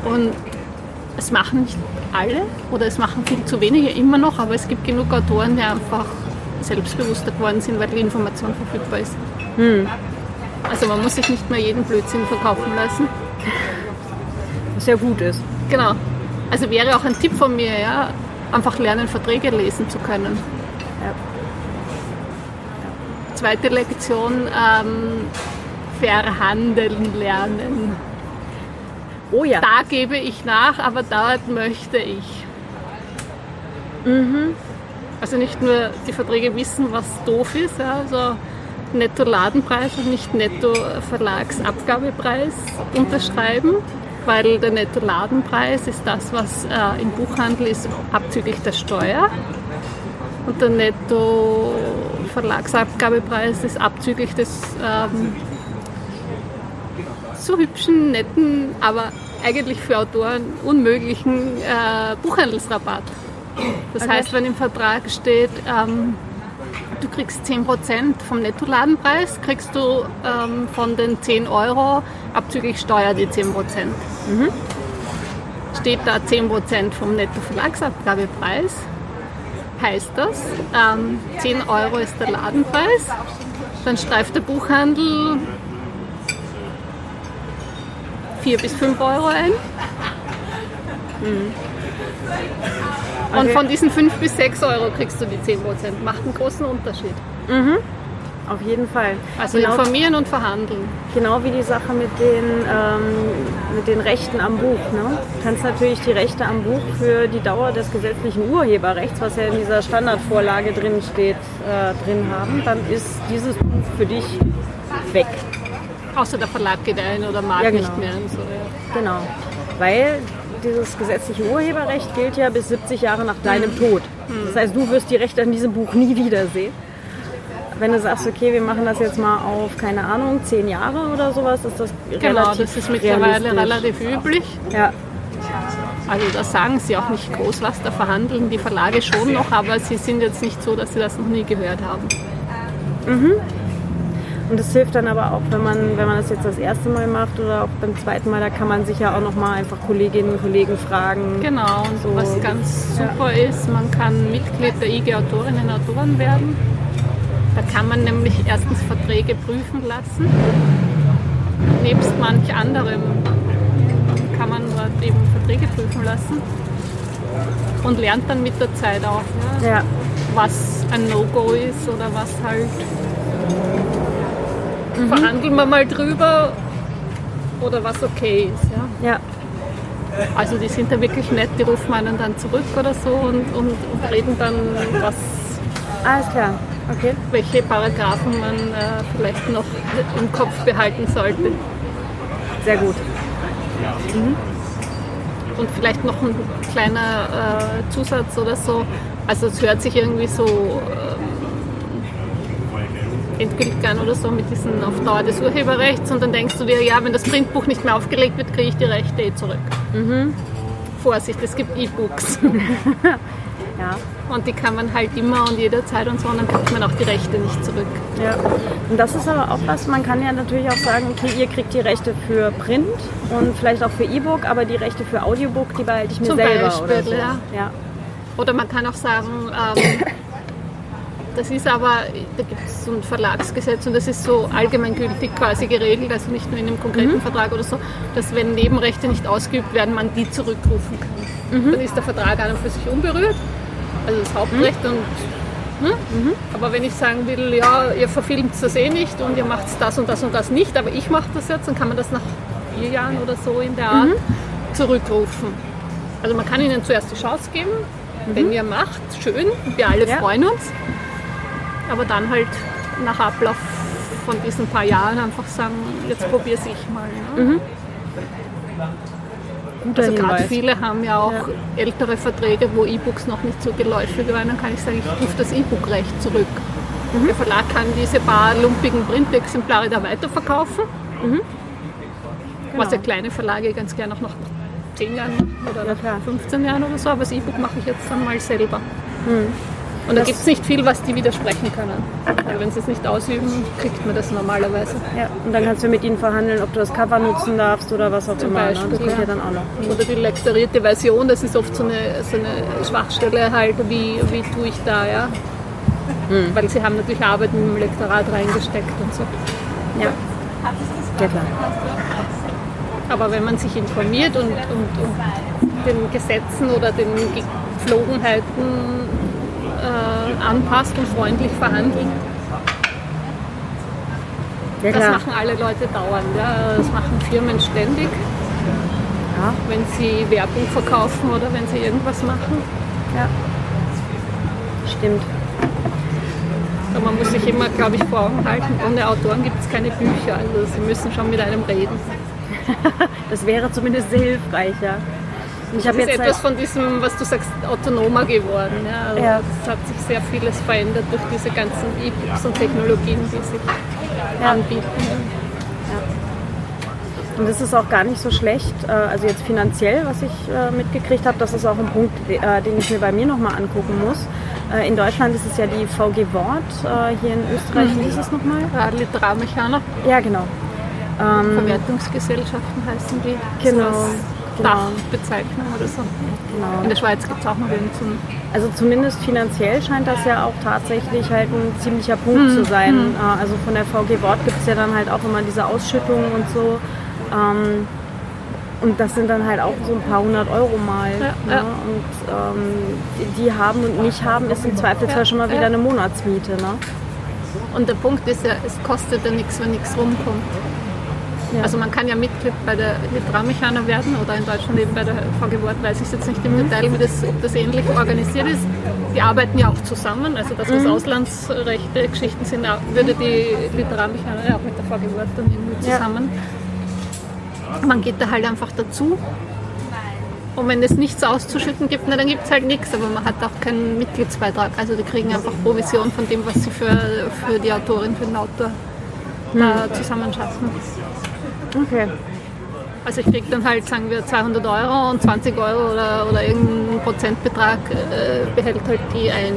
[SPEAKER 2] Und es machen nicht alle oder es machen viel zu wenige immer noch, aber es gibt genug Autoren, die einfach selbstbewusster geworden sind, weil die Information verfügbar ist. Also man muss sich nicht mehr jeden Blödsinn verkaufen lassen.
[SPEAKER 1] Was ja gut ist.
[SPEAKER 2] Genau. Also wäre auch ein Tipp von mir, ja, einfach lernen, Verträge lesen zu können.
[SPEAKER 1] Ja.
[SPEAKER 2] Zweite Lektion, ähm, verhandeln lernen.
[SPEAKER 1] Oh ja.
[SPEAKER 2] Da gebe ich nach, aber dort möchte ich. Also nicht nur die Verträge wissen, was doof ist, ja, also Netto-Ladenpreis und nicht Netto-Verlagsabgabepreis unterschreiben, weil der Netto-Ladenpreis ist das, was äh, im Buchhandel ist, abzüglich der Steuer. Und der Netto-Verlagsabgabepreis ist abzüglich des ähm, so hübschen, netten, aber eigentlich für Autoren unmöglichen äh, Buchhandelsrabatt. Das
[SPEAKER 1] Okay.
[SPEAKER 2] heißt, wenn im Vertrag steht, ähm, du kriegst 10% vom Nettoladenpreis, kriegst du ähm, von den 10 Euro abzüglich Steuer die 10%. Steht da 10% vom Nettoverlagsabgabepreis, heißt das, ähm, 10 Euro ist der Ladenpreis, dann streift der Buchhandel 4 bis 5 Euro ein. Und
[SPEAKER 1] Okay.
[SPEAKER 2] von diesen 5 bis 6 Euro kriegst du die 10%. Macht einen großen Unterschied.
[SPEAKER 1] Auf jeden Fall.
[SPEAKER 2] Also
[SPEAKER 1] genau,
[SPEAKER 2] informieren und verhandeln.
[SPEAKER 1] genau wie die Sache mit den, ähm, mit den Rechten am Buch. Ne? Du kannst natürlich die Rechte am Buch für die Dauer des gesetzlichen Urheberrechts, was ja in dieser Standardvorlage drin steht, äh, drin haben. Dann ist dieses Buch für dich weg.
[SPEAKER 2] Außer der Verlag geht ein oder mag
[SPEAKER 1] Ja, genau.
[SPEAKER 2] nicht mehr. Und so, ja.
[SPEAKER 1] Genau. Weil dieses gesetzliche Urheberrecht gilt ja bis 70 Jahre nach deinem Tod. Das heißt, du wirst die Rechte an diesem Buch nie wiedersehen. Wenn du sagst, okay, wir machen das jetzt mal auf, keine Ahnung, 10 Jahre oder sowas, ist das
[SPEAKER 2] Genau,
[SPEAKER 1] relativ
[SPEAKER 2] das ist mittlerweile relativ üblich.
[SPEAKER 1] Ja,
[SPEAKER 2] Also da sagen sie auch nicht groß was, da verhandeln die Verlage schon noch, aber sie sind jetzt nicht so, dass sie das noch nie gehört haben.
[SPEAKER 1] Und es hilft dann aber auch, wenn man, wenn man das jetzt das erste Mal macht oder auch beim zweiten Mal, da kann man sich ja auch nochmal einfach Kolleginnen und Kollegen fragen.
[SPEAKER 2] Genau, und
[SPEAKER 1] So.
[SPEAKER 2] was ganz super ist, man kann Mitglied der IG Autorinnen und Autoren werden. Da kann man nämlich erstens Verträge prüfen lassen. Nebst manch anderem kann man dort eben Verträge prüfen lassen und lernt dann mit der Zeit auch, ja,
[SPEAKER 1] Ja,
[SPEAKER 2] was ein No-Go ist oder was halt. Verhandeln wir mal drüber oder was okay ist. Ja.
[SPEAKER 1] ja,
[SPEAKER 2] Also die sind da wirklich nett, die rufen einen dann zurück oder so und, und, und reden dann, was,
[SPEAKER 1] alles klar. Okay.
[SPEAKER 2] welche Paragraphen man äh, vielleicht noch im Kopf behalten sollte.
[SPEAKER 1] Sehr gut.
[SPEAKER 2] Und vielleicht noch ein kleiner äh, Zusatz oder so. Also es hört sich irgendwie so an oder so mit diesen auf Dauer des Urheberrechts und dann denkst du dir, ja, wenn das Printbuch nicht mehr aufgelegt wird, kriege ich die Rechte eh zurück. Vorsicht, es gibt E-Books.
[SPEAKER 1] Ja.
[SPEAKER 2] Und die kann man halt immer und jederzeit und so, und dann kriegt man auch die Rechte nicht zurück.
[SPEAKER 1] Ja, und das ist aber auch was, man kann ja natürlich auch sagen, okay, ihr kriegt die Rechte für Print und vielleicht auch für E-Book, aber die Rechte für Audiobook, die behalte ich mir
[SPEAKER 2] Zum
[SPEAKER 1] selber
[SPEAKER 2] Beispiel,
[SPEAKER 1] oder so.
[SPEAKER 2] ja.
[SPEAKER 1] ja.
[SPEAKER 2] Oder man kann auch sagen, ähm, das ist aber, da gibt es so ein Verlagsgesetz und das ist so allgemeingültig quasi geregelt, also nicht nur in einem konkreten
[SPEAKER 1] Mhm.
[SPEAKER 2] Vertrag oder so, dass wenn Nebenrechte nicht ausgeübt werden, man die zurückrufen kann.
[SPEAKER 1] Mhm.
[SPEAKER 2] Dann ist der Vertrag an und für sich unberührt. also das Hauptrecht und hm? aber wenn ich sagen will, ja, ihr verfilmt das eh nicht und ihr macht das und das und das nicht, aber ich mache das jetzt, dann kann man das nach vier Jahren oder so in der Art zurückrufen. Also man kann ihnen zuerst die Chance geben, wenn ihr macht, schön, wir alle
[SPEAKER 1] Ja.
[SPEAKER 2] freuen uns, aber dann halt nach Ablauf von diesen paar Jahren einfach sagen, jetzt probiere ich mal. Ne?
[SPEAKER 1] Guter
[SPEAKER 2] Also gerade viele haben ja auch ältere Verträge, wo E-Books noch nicht so geläufig waren. Dann kann ich sagen, ich rufe das E-Book-Recht zurück.
[SPEAKER 1] Mhm.
[SPEAKER 2] Der Verlag kann diese paar lumpigen Printexemplare da weiterverkaufen.
[SPEAKER 1] Mhm.
[SPEAKER 2] Was ja kleine Verlage ganz gerne auch noch nach 10 Jahren oder
[SPEAKER 1] Ja, klar.
[SPEAKER 2] nach 15 Jahren oder so. Aber das E-Book mache ich jetzt dann mal selber.
[SPEAKER 1] Mhm.
[SPEAKER 2] Und da gibt es nicht viel, was die widersprechen können. Weil wenn sie es nicht ausüben, kriegt man das normalerweise.
[SPEAKER 1] Ja, und dann kannst du mit ihnen verhandeln, ob du das Cover nutzen darfst oder was auch
[SPEAKER 2] Zum
[SPEAKER 1] immer. ne?
[SPEAKER 2] Beispiel,
[SPEAKER 1] Das ja
[SPEAKER 2] ja.
[SPEAKER 1] dann auch noch.
[SPEAKER 2] Oder die lektorierte Version, das ist oft so eine, so eine Schwachstelle halt, wie, wie tue ich da, ja. Weil sie haben natürlich Arbeit mit dem Lektorat reingesteckt und so.
[SPEAKER 1] Ja. Ja, klar.
[SPEAKER 2] Aber wenn man sich informiert und, und, und den Gesetzen oder den Gepflogenheiten äh, anpasst und freundlich verhandelt,
[SPEAKER 1] Ja,
[SPEAKER 2] das machen alle Leute dauernd. Ja. Das machen Firmen ständig,
[SPEAKER 1] Ja.
[SPEAKER 2] wenn sie Werbung verkaufen oder wenn sie irgendwas machen.
[SPEAKER 1] ja. Stimmt.
[SPEAKER 2] Aber man muss sich immer, glaube ich, vor Augen halten, ohne Autoren gibt es keine Bücher. Also sie müssen schon mit einem reden.
[SPEAKER 1] Das wäre zumindest sehr hilfreich, ja. Ich
[SPEAKER 2] Das
[SPEAKER 1] habe
[SPEAKER 2] ist
[SPEAKER 1] jetzt
[SPEAKER 2] etwas
[SPEAKER 1] halt,
[SPEAKER 2] von diesem, was du sagst, autonomer geworden. Ja? Also
[SPEAKER 1] Ja.
[SPEAKER 2] Es hat sich sehr vieles verändert durch diese ganzen E-Books und Technologien, die sich anbieten.
[SPEAKER 1] und das ist auch gar nicht so schlecht, äh, also jetzt finanziell, was ich äh, mitgekriegt habe, das ist auch ein Punkt, äh, den ich mir bei mir nochmal angucken muss. In Deutschland ist es ja die VG Wort, hier in Österreich, wie ist es nochmal?
[SPEAKER 2] Ja, Literarmechaner,
[SPEAKER 1] Ja, genau. Ähm,
[SPEAKER 2] Verwertungsgesellschaften heißen die.
[SPEAKER 1] Genau,
[SPEAKER 2] Als
[SPEAKER 1] genau.
[SPEAKER 2] Oder so.
[SPEAKER 1] genau.
[SPEAKER 2] In der Schweiz gibt es auch noch irgendeinen.
[SPEAKER 1] Also zumindest finanziell scheint das ja auch tatsächlich halt ein ziemlicher Punkt zu sein. Äh, Also von der VG Wort gibt es ja dann halt auch immer diese Ausschüttungen und so. Ähm, Und das sind dann halt auch so ein paar hundert Euro mal.
[SPEAKER 2] Ja,
[SPEAKER 1] ne?
[SPEAKER 2] ja.
[SPEAKER 1] Und ähm, die, haben und nicht haben, ist im Zweifelsfall
[SPEAKER 2] Ja,
[SPEAKER 1] schon mal wieder eine Monatsmiete. Ne?
[SPEAKER 2] Und der Punkt ist ja, es kostet ja nichts, wenn nichts rumkommt.
[SPEAKER 1] Ja.
[SPEAKER 2] Also man kann ja Mitglied bei der Literarmechaner werden oder in Deutschland eben bei der VG Wort, weiß ich jetzt nicht im Detail, wie das, ob das ähnlich organisiert ist. Die arbeiten ja auch zusammen, also das, was Auslandsrechte, Geschichten sind, würde die Literarmechaner ja auch mit der VG Wort dann irgendwie
[SPEAKER 1] Ja.
[SPEAKER 2] zusammen. Man geht da halt einfach dazu. Und wenn es nichts auszuschütten gibt, na, dann gibt es halt nichts, aber man hat auch keinen Mitgliedsbeitrag. Also die kriegen einfach Provision von dem, was sie für, für die Autorin, für den Autor da zusammenschaffen.
[SPEAKER 1] Okay.
[SPEAKER 2] Also ich kriege dann halt, sagen wir, 200 Euro und 20 Euro oder, oder irgendein Prozentbetrag äh, behält halt die ein.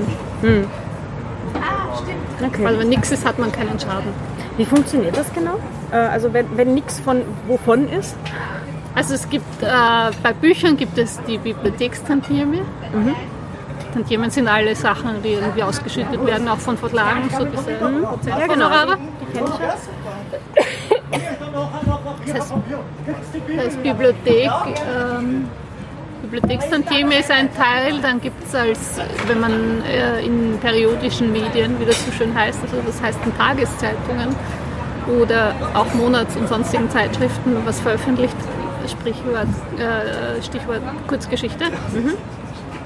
[SPEAKER 1] okay.
[SPEAKER 2] Weil wenn nichts ist, hat man keinen Schaden.
[SPEAKER 1] Wie funktioniert das genau? Äh, also wenn, wenn nichts von wovon ist?
[SPEAKER 2] Also es gibt, äh, bei Büchern gibt es die Bibliothekstantieme. Tantiemen sind alle Sachen, die irgendwie ausgeschüttet werden, auch von Verlagen, so diese Prozenthonorare.
[SPEAKER 1] Die kenne ich ja.
[SPEAKER 2] Das heißt, heißt Bibliothek, ähm, Bibliothekstantieme ist ein Teil, dann gibt es als, wenn man äh, in periodischen Medien, wie das so schön heißt, also das heißt in Tageszeitungen oder auch Monats- und sonstigen Zeitschriften was veröffentlicht, Sprichwort, äh, Stichwort Kurzgeschichte.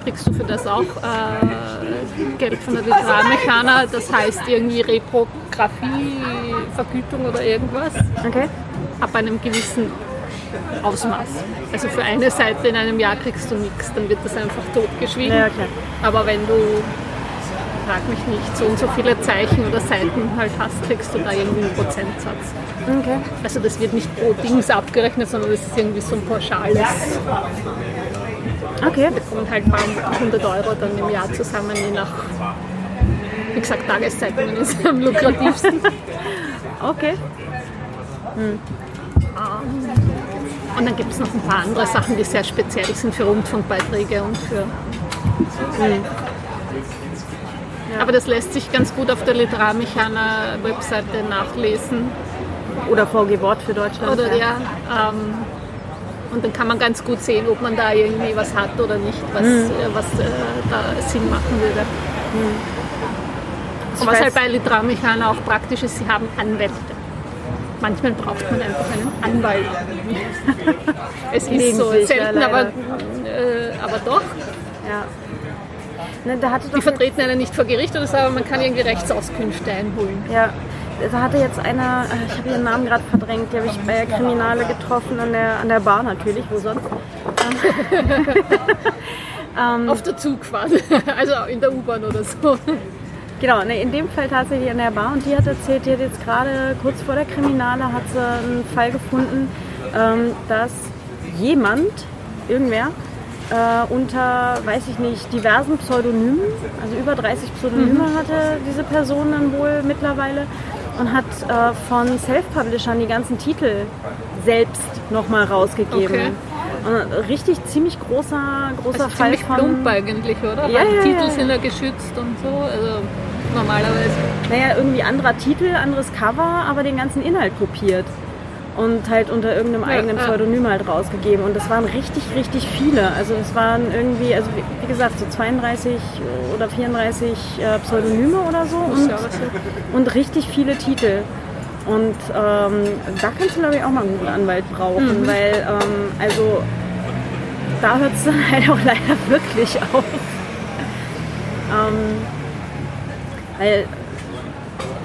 [SPEAKER 2] Kriegst du für das auch äh, Geld von der Literarmechaner, das heißt irgendwie Reprografie, Vergütung oder irgendwas
[SPEAKER 1] Okay.
[SPEAKER 2] Ab einem gewissen Ausmaß. Also für eine Seite in einem Jahr kriegst du nichts, dann wird das einfach totgeschwiegen.
[SPEAKER 1] Ja, klar.
[SPEAKER 2] Aber wenn du, frag mich nicht, so und so viele Zeichen oder Seiten halt hast, kriegst du da irgendwie einen Prozentsatz.
[SPEAKER 1] Okay.
[SPEAKER 2] Also das wird nicht pro Dings abgerechnet, sondern das ist irgendwie so ein pauschales.
[SPEAKER 1] Okay.
[SPEAKER 2] Da kommen halt ein paar hundert Euro dann im Jahr zusammen, je nach, wie gesagt, Tageszeitungen ist am lukrativsten.
[SPEAKER 1] Okay.
[SPEAKER 2] Und dann gibt es noch ein paar andere Sachen, die sehr speziell sind für Rundfunkbeiträge und für. Aber das lässt sich ganz gut auf der Literarmechaner Webseite nachlesen.
[SPEAKER 1] Oder VG Wort für Deutschland.
[SPEAKER 2] Oder
[SPEAKER 1] ja.
[SPEAKER 2] ja, ähm, Und dann kann man ganz gut sehen, ob man da irgendwie was hat oder nicht, was,
[SPEAKER 1] Mhm.
[SPEAKER 2] was äh, da Sinn machen würde.
[SPEAKER 1] Ich
[SPEAKER 2] Und was halt bei Literarmechana auch praktisch ist, sie haben Anwälte. Manchmal braucht man einfach einen Anwalt. es ist so selten, aber, äh, aber doch.
[SPEAKER 1] Ja. Ne,
[SPEAKER 2] Die vertreten einen nicht vor Gericht oder so, aber man kann irgendwie Rechtsauskünfte einholen.
[SPEAKER 1] Ja, da hatte jetzt einer, äh, ich habe ihren Namen gerade verdrängt, die habe ich bei Kriminale getroffen, an der, an der Bar natürlich, wo sonst.
[SPEAKER 2] Auf der Zugfahrt, also in der U-Bahn oder so.
[SPEAKER 1] Genau, ne, in dem Fall tatsächlich an der Bar und die hat erzählt, die hat jetzt gerade kurz vor der Kriminale hat sie einen Fall gefunden, ähm, dass jemand, irgendwer, äh, unter, weiß ich nicht, diversen Pseudonymen, also über 30 Pseudonyme hatte diese Person dann wohl mittlerweile und hat äh, von Self-Publishern die ganzen Titel selbst nochmal rausgegeben.
[SPEAKER 2] Okay.
[SPEAKER 1] Und richtig ziemlich großer, großer
[SPEAKER 2] Also
[SPEAKER 1] Fall
[SPEAKER 2] ziemlich
[SPEAKER 1] von...
[SPEAKER 2] plump eigentlich, oder?
[SPEAKER 1] Ja,
[SPEAKER 2] Weil die
[SPEAKER 1] ja,
[SPEAKER 2] Titel
[SPEAKER 1] ja.
[SPEAKER 2] sind ja geschützt und so. Also normalerweise.
[SPEAKER 1] Naja, irgendwie anderer Titel, anderes Cover, aber den ganzen Inhalt kopiert. Und halt unter irgendeinem
[SPEAKER 2] Ja,
[SPEAKER 1] eigenen
[SPEAKER 2] ja.
[SPEAKER 1] Pseudonym halt rausgegeben. Und das waren richtig, richtig viele. Also es waren irgendwie, also wie, gesagt, so 32 oder 34 äh, Pseudonyme oder so. Und, und richtig viele Titel. Und ähm, da kannst du, glaube ich, auch mal einen guten Anwalt brauchen,
[SPEAKER 2] Mhm.
[SPEAKER 1] weil, ähm, also, da hört es dann halt auch leider wirklich auf. Ähm, weil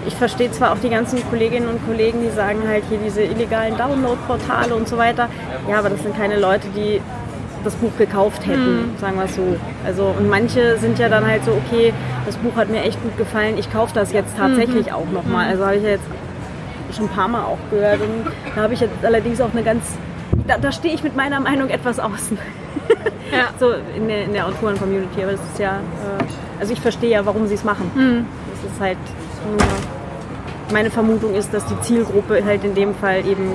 [SPEAKER 1] ich verstehe zwar auch die ganzen Kolleginnen und Kollegen, die sagen halt hier diese illegalen Download-Portale und so weiter. Ja, aber das sind keine Leute, die das Buch gekauft hätten, sagen wir es so. Also, und manche sind ja dann halt so, okay, das Buch hat mir echt gut gefallen, ich kaufe das jetzt tatsächlich auch nochmal. Also habe ich ja jetzt schon ein paar Mal auch gehört. Und da habe ich jetzt allerdings auch eine ganz, da, da stehe ich mit meiner Meinung etwas außen.
[SPEAKER 2] Ja.
[SPEAKER 1] so in der, in der Autoren-Community. Aber das ist ja, äh, also ich verstehe ja, warum sie es machen. Das ist halt nur, meine Vermutung ist, dass die Zielgruppe halt in dem Fall eben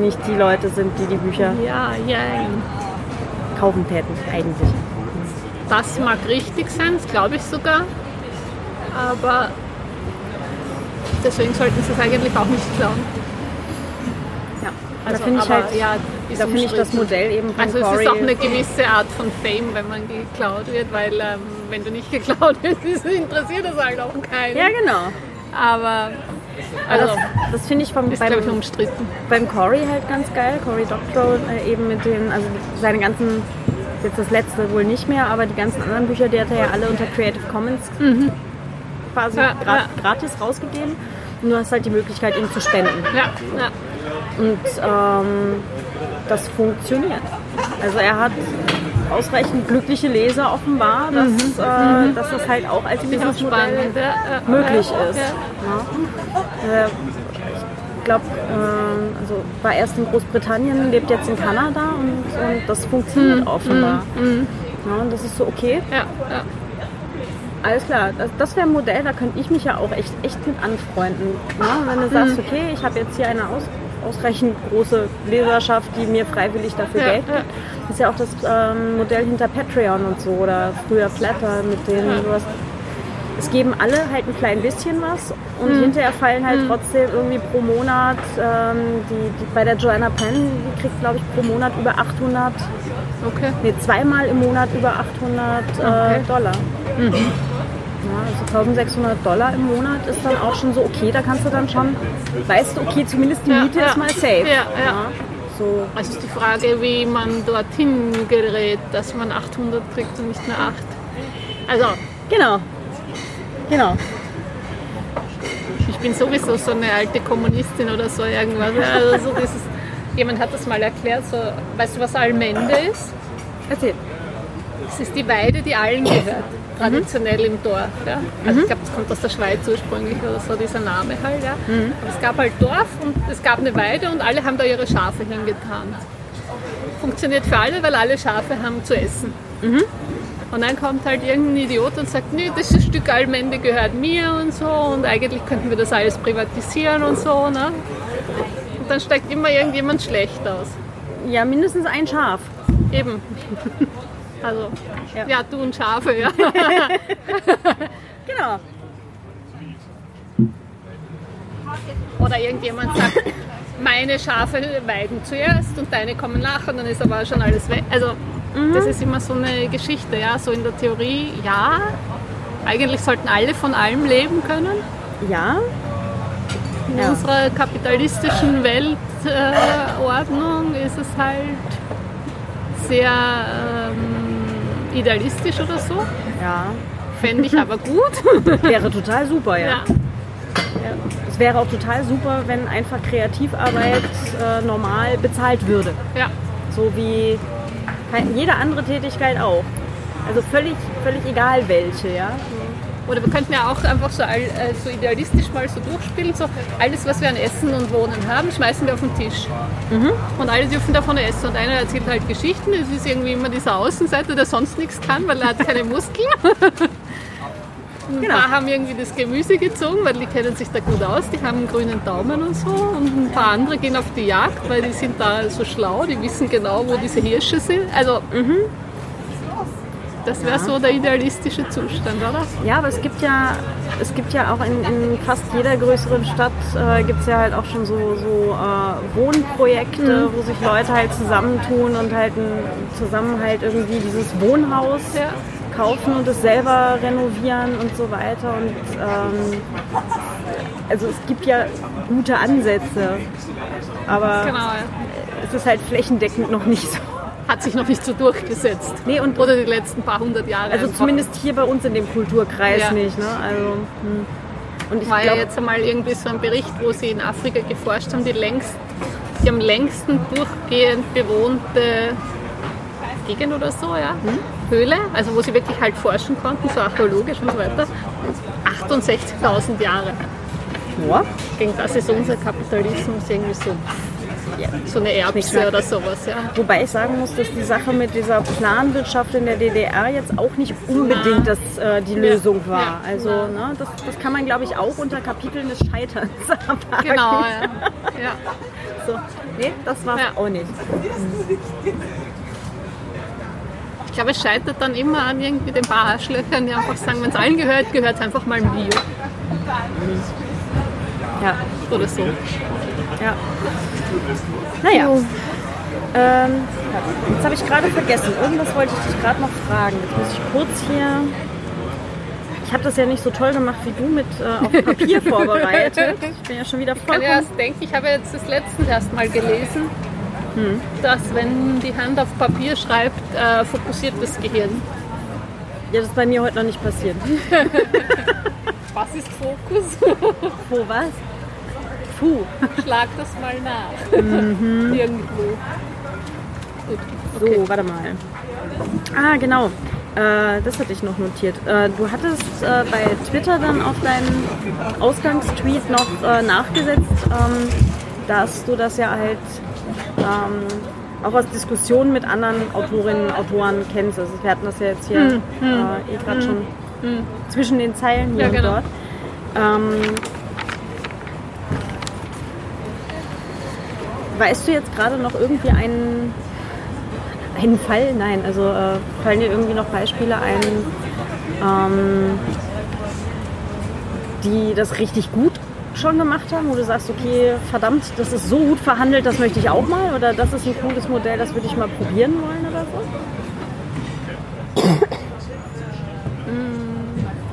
[SPEAKER 1] nicht die Leute sind, die die Bücher
[SPEAKER 2] Ja, ja.
[SPEAKER 1] kaufen täten, eigentlich.
[SPEAKER 2] Das mag richtig sein, das glaube ich sogar. Aber deswegen sollten sie es eigentlich auch nicht klauen.
[SPEAKER 1] Ja,
[SPEAKER 2] Also,
[SPEAKER 1] da finde ich halt,
[SPEAKER 2] ja,
[SPEAKER 1] da finde ich das. Modell eben von
[SPEAKER 2] Also es
[SPEAKER 1] Corey
[SPEAKER 2] ist auch eine gewisse Art von Fame, wenn man geklaut wird, weil ähm, wenn du nicht geklaut wirst, interessiert das halt auch keinen.
[SPEAKER 1] Ja, genau.
[SPEAKER 2] Aber
[SPEAKER 1] Also das, das finde ich vom,
[SPEAKER 2] ist, glaube ich,
[SPEAKER 1] beim,
[SPEAKER 2] umstritten.
[SPEAKER 1] beim Corey halt ganz geil. Corey Doctorow äh, eben mit den, also seine ganzen, jetzt das letzte wohl nicht mehr, aber die ganzen anderen Bücher, die hat er ja alle unter Creative Commons quasi
[SPEAKER 2] Ja,
[SPEAKER 1] gra
[SPEAKER 2] ja.
[SPEAKER 1] gratis rausgegeben. Und du hast halt die Möglichkeit, ihm zu spenden.
[SPEAKER 2] Ja, ja.
[SPEAKER 1] Und ähm, das funktioniert. Also er hat ausreichend glückliche Leser offenbar, dass, äh, dass das halt auch als Businessmodell.
[SPEAKER 2] Ja, ja,
[SPEAKER 1] möglich
[SPEAKER 2] ja,
[SPEAKER 1] ist.
[SPEAKER 2] Ja.
[SPEAKER 1] Äh, ich glaube, äh, also war erst in Großbritannien, lebt jetzt in Kanada und, und das funktioniert offenbar. Ja, und das ist so okay.
[SPEAKER 2] Ja, ja.
[SPEAKER 1] Alles klar, das, das wäre ein Modell, da könnte ich mich ja auch echt, echt mit anfreunden. Ja, wenn du sagst, okay, ich habe jetzt hier eine aus, ausreichend große Leserschaft, die mir freiwillig dafür
[SPEAKER 2] Ja,
[SPEAKER 1] Geld
[SPEAKER 2] ja.
[SPEAKER 1] gibt. Das ist ja auch das ähm, Modell hinter Patreon und so oder früher Flatter, mit denen du hast. Es geben alle halt ein klein bisschen was und
[SPEAKER 2] Hm.
[SPEAKER 1] hinterher fallen halt trotzdem irgendwie pro Monat, ähm, die, die, bei der Joanna Penn, die kriegt glaube ich pro Monat über 800
[SPEAKER 2] Okay.
[SPEAKER 1] Nee, zweimal im Monat über 800 äh,
[SPEAKER 2] Okay.
[SPEAKER 1] Dollar. Ja, also 1600 Dollar im Monat ist dann auch schon so okay, da kannst du dann schon, weißt du, okay, zumindest die
[SPEAKER 2] Ja,
[SPEAKER 1] Miete
[SPEAKER 2] ja.
[SPEAKER 1] ist mal safe.
[SPEAKER 2] Ja, ja.
[SPEAKER 1] So,
[SPEAKER 2] Also ist die Frage, wie man dorthin gerät, dass man 800 kriegt und nicht nur 8. Also,
[SPEAKER 1] genau. Genau.
[SPEAKER 2] ich bin sowieso so eine alte Kommunistin oder so irgendwas. Also so dieses, jemand hat das mal erklärt, so, weißt du, was Almende ist?
[SPEAKER 1] Erzähl.
[SPEAKER 2] Es ist die Weide, die allen gehört, traditionell im Dorf. Ja? Also ich glaube, das kommt aus der Schweiz ursprünglich oder so, dieser Name halt. Ja? Aber es gab halt Dorf und es gab eine Weide und alle haben da ihre Schafe hingetan. Funktioniert für alle, weil alle Schafe haben zu essen. Und dann kommt halt irgendein Idiot und sagt, nee, das Stück Almende gehört mir und so und eigentlich könnten wir das alles privatisieren und so. Ne? Und dann steigt immer irgendjemand schlecht aus.
[SPEAKER 1] Ja, mindestens ein Schaf.
[SPEAKER 2] Eben. Also,
[SPEAKER 1] Ja.
[SPEAKER 2] ja, du und Schafe, ja.
[SPEAKER 1] Genau.
[SPEAKER 2] Oder irgendjemand sagt, meine Schafe weiden zuerst und deine kommen nach und dann ist aber schon alles weg. Also das ist immer so eine Geschichte, ja. So in der Theorie, ja, eigentlich sollten alle von allem leben können.
[SPEAKER 1] Ja,
[SPEAKER 2] In
[SPEAKER 1] Ja.
[SPEAKER 2] unserer kapitalistischen Weltordnung äh, ist es halt sehr ähm, idealistisch oder so.
[SPEAKER 1] ja.
[SPEAKER 2] Fände ich aber gut.
[SPEAKER 1] Wäre total super, ja.
[SPEAKER 2] ja.
[SPEAKER 1] Es wäre auch total super, wenn einfach Kreativarbeit äh, normal bezahlt würde.
[SPEAKER 2] ja.
[SPEAKER 1] So wie kein- jede andere Tätigkeit auch. Also völlig, völlig egal welche, ja.
[SPEAKER 2] Oder wir könnten ja auch einfach so, all, äh, so idealistisch mal so durchspielen, so alles, was wir an Essen und Wohnen haben, schmeißen wir auf den Tisch. Und alle dürfen davon essen. Und einer erzählt halt Geschichten, es ist irgendwie immer dieser Außenseiter, der sonst nichts kann, weil er hat keine Muskeln. Ein
[SPEAKER 1] Genau.
[SPEAKER 2] paar haben irgendwie das Gemüse gezogen, weil die kennen sich da gut aus, die haben einen grünen Daumen und so. Und ein paar andere gehen auf die Jagd, weil die sind da so schlau, die wissen genau, wo diese Hirsche sind. Also, das wäre so der idealistische Zustand, oder?
[SPEAKER 1] Ja, aber es gibt ja, es gibt ja auch in, in fast jeder größeren Stadt äh, gibt es ja halt auch schon so, so äh, Wohnprojekte, wo sich Leute halt zusammentun und halt zusammen halt irgendwie dieses Wohnhaus
[SPEAKER 2] Ja.
[SPEAKER 1] kaufen und es selber renovieren und so weiter. Und ähm, also es gibt ja gute Ansätze, aber
[SPEAKER 2] Genau, ja.
[SPEAKER 1] es ist halt flächendeckend noch nicht so.
[SPEAKER 2] Hat sich noch nicht so durchgesetzt.
[SPEAKER 1] Nee, und
[SPEAKER 2] Oder die letzten paar hundert Jahre.
[SPEAKER 1] also
[SPEAKER 2] einfach.
[SPEAKER 1] zumindest hier bei uns in dem Kulturkreis
[SPEAKER 2] Ja.
[SPEAKER 1] nicht. Ne? Also, hm. Und ich
[SPEAKER 2] war ja jetzt einmal irgendwie so ein Bericht, wo sie in Afrika geforscht haben, die, längst, die am längsten durchgehend bewohnte Gegend oder so, ja.
[SPEAKER 1] Hm?
[SPEAKER 2] Höhle, also wo sie wirklich halt forschen konnten, so archäologisch und so weiter. 68.000 Jahre.
[SPEAKER 1] ja,
[SPEAKER 2] Gegen das ist unser Kapitalismus irgendwie so, so eine Erbse oder sowas, ja.
[SPEAKER 1] Wobei ich sagen muss, dass die Sache mit dieser Planwirtschaft in der DDR jetzt auch nicht unbedingt das, äh, die Lösung war.
[SPEAKER 2] Ja.
[SPEAKER 1] Also ne, das, das kann man, glaube ich, auch unter Kapiteln des Scheiterns abhaken.
[SPEAKER 2] Genau, ja. ja.
[SPEAKER 1] So. Nee, das war es
[SPEAKER 2] Ja.
[SPEAKER 1] auch nicht.
[SPEAKER 2] Ich glaube, es scheitert dann immer an irgendwie den paar Arschlöchern, die einfach sagen, wenn es allen gehört, gehört es einfach mal mir
[SPEAKER 1] Ja,
[SPEAKER 2] oder so.
[SPEAKER 1] ja. Naja. Ähm, jetzt habe ich gerade vergessen. Irgendwas wollte ich dich gerade noch fragen. Jetzt muss ich kurz hier. Ich habe das ja nicht so toll gemacht wie du mit äh, auf Papier vorbereitet. Ich bin ja schon wieder
[SPEAKER 2] Ich kann erst denken, ich habe jetzt das letztens erst mal gelesen, dass wenn die Hand auf Papier schreibt, äh, fokussiert das Gehirn.
[SPEAKER 1] Ja, das ist bei mir heute noch nicht passiert.
[SPEAKER 2] Was ist Fokus?
[SPEAKER 1] Wo was? Puh.
[SPEAKER 2] Schlag das mal nach. Irgendwo. Gut.
[SPEAKER 1] So,
[SPEAKER 2] Okay.
[SPEAKER 1] warte mal. Ah, genau. Äh, das hatte ich noch notiert. Äh, du hattest äh, bei Twitter dann auf deinen Ausgangstweet noch äh, nachgesetzt, ähm, dass du das ja halt ähm, auch aus Diskussionen mit anderen Autorinnen und Autoren kennst. Also wir hatten das ja jetzt hier äh, eh gerade schon zwischen den Zeilen hier
[SPEAKER 2] Ja,
[SPEAKER 1] und
[SPEAKER 2] genau.
[SPEAKER 1] dort. Ähm, weißt du jetzt gerade noch irgendwie einen, einen Fall? Nein, also äh, fallen dir irgendwie noch Beispiele ein, ähm, die das richtig gut schon gemacht haben, wo du sagst, okay, verdammt, das ist so gut verhandelt, das möchte ich auch mal oder das ist ein cooles Modell, das würde ich mal probieren wollen oder so?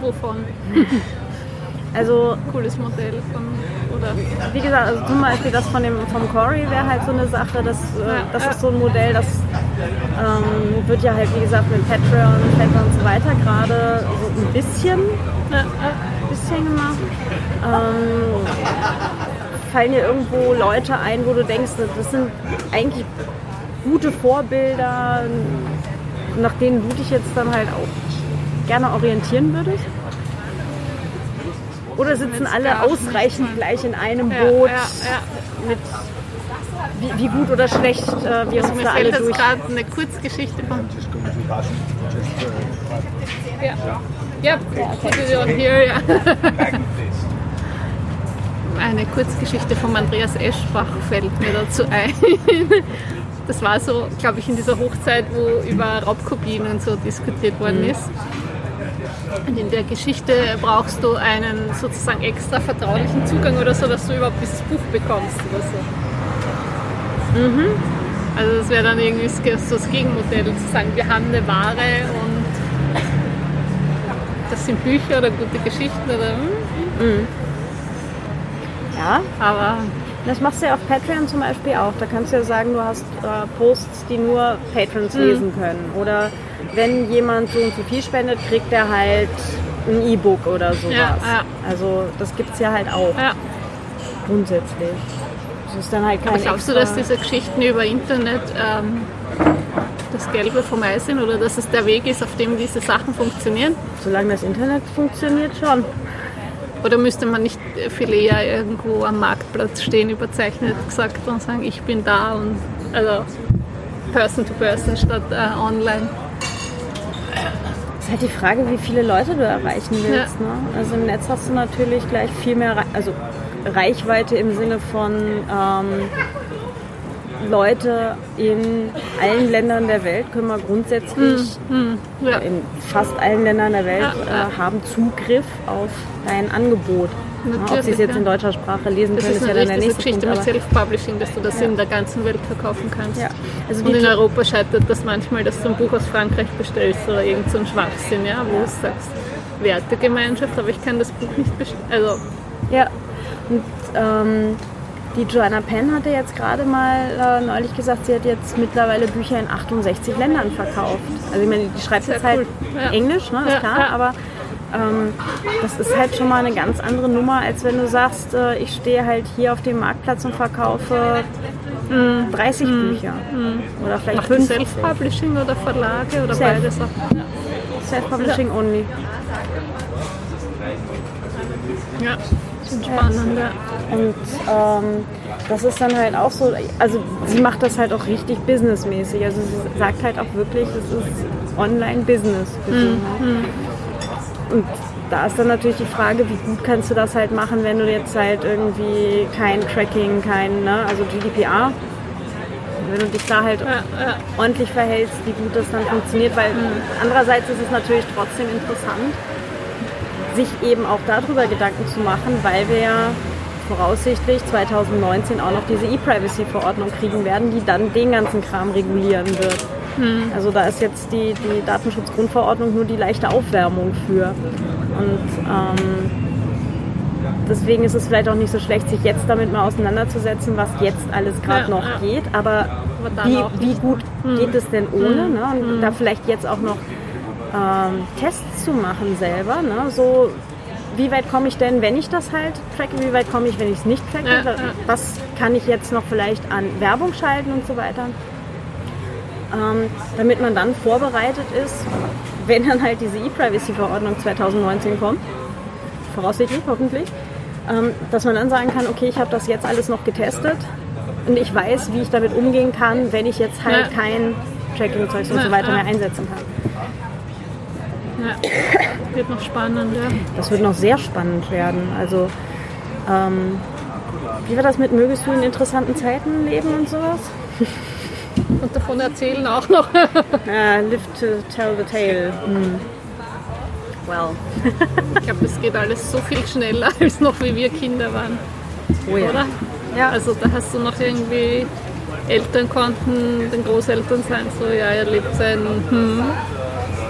[SPEAKER 2] Wovon?
[SPEAKER 1] Also
[SPEAKER 2] Cooles Modell von. Oder?
[SPEAKER 1] wie gesagt, also zum Beispiel das von dem vom Corey wäre halt so eine Sache, das, äh, das ist so ein Modell, das ähm, wird ja halt wie gesagt mit Patreon, Patreon und so weiter gerade so ein bisschen,
[SPEAKER 2] Ja,
[SPEAKER 1] bisschen gemacht. Ähm, fallen dir irgendwo Leute ein, wo du denkst, das sind eigentlich gute Vorbilder, nach denen du dich jetzt dann halt auch gerne orientieren würdest? Oder sitzen alle ausreichend gleich in einem Boot
[SPEAKER 2] ja, ja.
[SPEAKER 1] mit wie, wie gut oder schlecht äh, wir
[SPEAKER 2] Also
[SPEAKER 1] uns
[SPEAKER 2] mir
[SPEAKER 1] da alle durch.
[SPEAKER 2] gerade eine Kurzgeschichte von. Ja, ja, on here, ja. Eine Kurzgeschichte von Andreas Eschbach fällt mir dazu ein. Das war so, glaube ich, in dieser Hochzeit, wo über Raubkopien und so diskutiert worden
[SPEAKER 1] Mhm.
[SPEAKER 2] ist. Und in der Geschichte brauchst du einen sozusagen extra vertraulichen Zugang oder so, dass du überhaupt dieses Buch bekommst oder so. Also das wäre dann irgendwie so das Gegenmodell, zu sagen, wir haben eine Ware und das sind Bücher oder gute Geschichten oder hm.
[SPEAKER 1] Ja,
[SPEAKER 2] aber
[SPEAKER 1] das machst du ja auf Patreon zum Beispiel auch. Da kannst du ja sagen, du hast äh, Posts, die nur Patrons
[SPEAKER 2] Mhm.
[SPEAKER 1] lesen können. Oder wenn jemand so und so viel spendet, kriegt er halt ein E-Book oder sowas.
[SPEAKER 2] Ja, ja.
[SPEAKER 1] Also das gibt es ja halt auch
[SPEAKER 2] ja.
[SPEAKER 1] grundsätzlich. Das ist dann halt kein
[SPEAKER 2] Aber glaubst du, dass diese Geschichten über Internet ähm, das Gelbe vom Ei sind oder dass es der Weg ist, auf dem diese Sachen funktionieren?
[SPEAKER 1] Solange das Internet funktioniert, schon.
[SPEAKER 2] Oder müsste man nicht viel eher irgendwo am Marktplatz stehen, überzeichnet gesagt und sagen, ich bin da und also Person to Person statt äh, online?
[SPEAKER 1] Ist halt die Frage, wie viele Leute du erreichen willst. Ne? Also im Netz hast du natürlich gleich viel mehr, Re- also Reichweite im Sinne von ähm, Leute in allen Ländern der Welt können wir grundsätzlich
[SPEAKER 2] Ja.
[SPEAKER 1] in fast allen Ländern der Welt
[SPEAKER 2] Ja, ja.
[SPEAKER 1] Äh, haben Zugriff auf dein Angebot. Ja, ob sie es
[SPEAKER 2] Natürlich,
[SPEAKER 1] jetzt
[SPEAKER 2] ja.
[SPEAKER 1] in deutscher Sprache lesen
[SPEAKER 2] Das
[SPEAKER 1] können,
[SPEAKER 2] ist
[SPEAKER 1] ist ja dann
[SPEAKER 2] natürlich
[SPEAKER 1] der nächste
[SPEAKER 2] Geschichte
[SPEAKER 1] Punkt.
[SPEAKER 2] mit Self-Publishing, dass du das in der ganzen Welt verkaufen kannst.
[SPEAKER 1] Ja, also
[SPEAKER 2] Und in Europa scheitert das manchmal, dass du ein Buch aus Frankreich bestellst oder irgend so ein Schwachsinn, ja, wo du sagst, Wertegemeinschaft, aber ich kann das Buch nicht bestellen. Also,
[SPEAKER 1] Ja, und ähm, die Joanna Penn hatte jetzt gerade mal äh, neulich gesagt, sie hat jetzt mittlerweile Bücher in 68 Ländern verkauft. Also ich meine, die schreibt
[SPEAKER 2] Sehr
[SPEAKER 1] jetzt halt
[SPEAKER 2] cool. Ja.
[SPEAKER 1] Englisch, ne, ist
[SPEAKER 2] Ja,
[SPEAKER 1] klar,
[SPEAKER 2] ja.
[SPEAKER 1] aber ähm, das ist halt schon mal eine ganz andere Nummer, als wenn du sagst, äh, ich stehe halt hier auf dem Marktplatz und verkaufe 30 Bücher oder vielleicht
[SPEAKER 2] macht
[SPEAKER 1] 50.
[SPEAKER 2] Self-Publishing oder Verlage oder
[SPEAKER 1] Self.
[SPEAKER 2] beides auch?
[SPEAKER 1] Self-Publishing only.
[SPEAKER 2] Ja, spannend, ja.
[SPEAKER 1] Und ähm, das ist dann halt auch so, also sie macht das halt auch richtig businessmäßig. Also sie sagt halt auch wirklich, es ist Online-Business. sie, ne? Und da ist dann natürlich die Frage, wie gut kannst du das halt machen, wenn du jetzt halt irgendwie kein Tracking, kein, ne, also GDPR, wenn du dich da halt
[SPEAKER 2] Ja, ja.
[SPEAKER 1] ordentlich verhältst, wie gut das dann funktioniert, weil andererseits ist es natürlich trotzdem interessant, sich eben auch darüber Gedanken zu machen, weil wir ja voraussichtlich 2019 auch noch diese E-Privacy-Verordnung kriegen werden, die dann den ganzen Kram regulieren wird. Also da ist jetzt die, die Datenschutzgrundverordnung nur die leichte Aufwärmung für. Und ähm, deswegen ist es vielleicht auch nicht so schlecht, sich jetzt damit mal auseinanderzusetzen, was jetzt alles gerade
[SPEAKER 2] Ja,
[SPEAKER 1] noch
[SPEAKER 2] ja.
[SPEAKER 1] geht. Aber, wie, wie gut geht es denn ohne? Ne? Und da vielleicht jetzt auch noch ähm, Tests zu machen selber. Ne? So, wie weit komme ich denn, wenn ich das halt tracke? Wie weit komme ich, wenn ich es nicht tracke?
[SPEAKER 2] Ja.
[SPEAKER 1] Was kann ich jetzt noch vielleicht an Werbung schalten und so weiter? Ähm, damit man dann vorbereitet ist, wenn dann halt diese E-Privacy-Verordnung 2019 kommt, voraussichtlich, hoffentlich, ähm, dass man dann sagen kann, okay, ich habe das jetzt alles noch getestet und ich weiß, wie ich damit umgehen kann, wenn ich jetzt halt
[SPEAKER 2] Ja.
[SPEAKER 1] kein Tracking-Zeugs und
[SPEAKER 2] Ja,
[SPEAKER 1] so weiter
[SPEAKER 2] ja.
[SPEAKER 1] mehr einsetzen kann.
[SPEAKER 2] ja. Wird noch spannend, ja.
[SPEAKER 1] Das wird noch sehr spannend werden. Also, ähm, wie war das mit, mögest du in interessanten Zeiten leben und sowas?
[SPEAKER 2] Und davon erzählen auch noch.
[SPEAKER 1] Ja, live to tell the tale. Hm. Well,
[SPEAKER 2] Ich glaube, das geht alles so viel schneller als noch wie wir Kinder waren,
[SPEAKER 1] oh ja.
[SPEAKER 2] oder?
[SPEAKER 1] Ja.
[SPEAKER 2] Also da hast du noch irgendwie Eltern konnten den Großeltern sein, so ja, er lebt sein hm.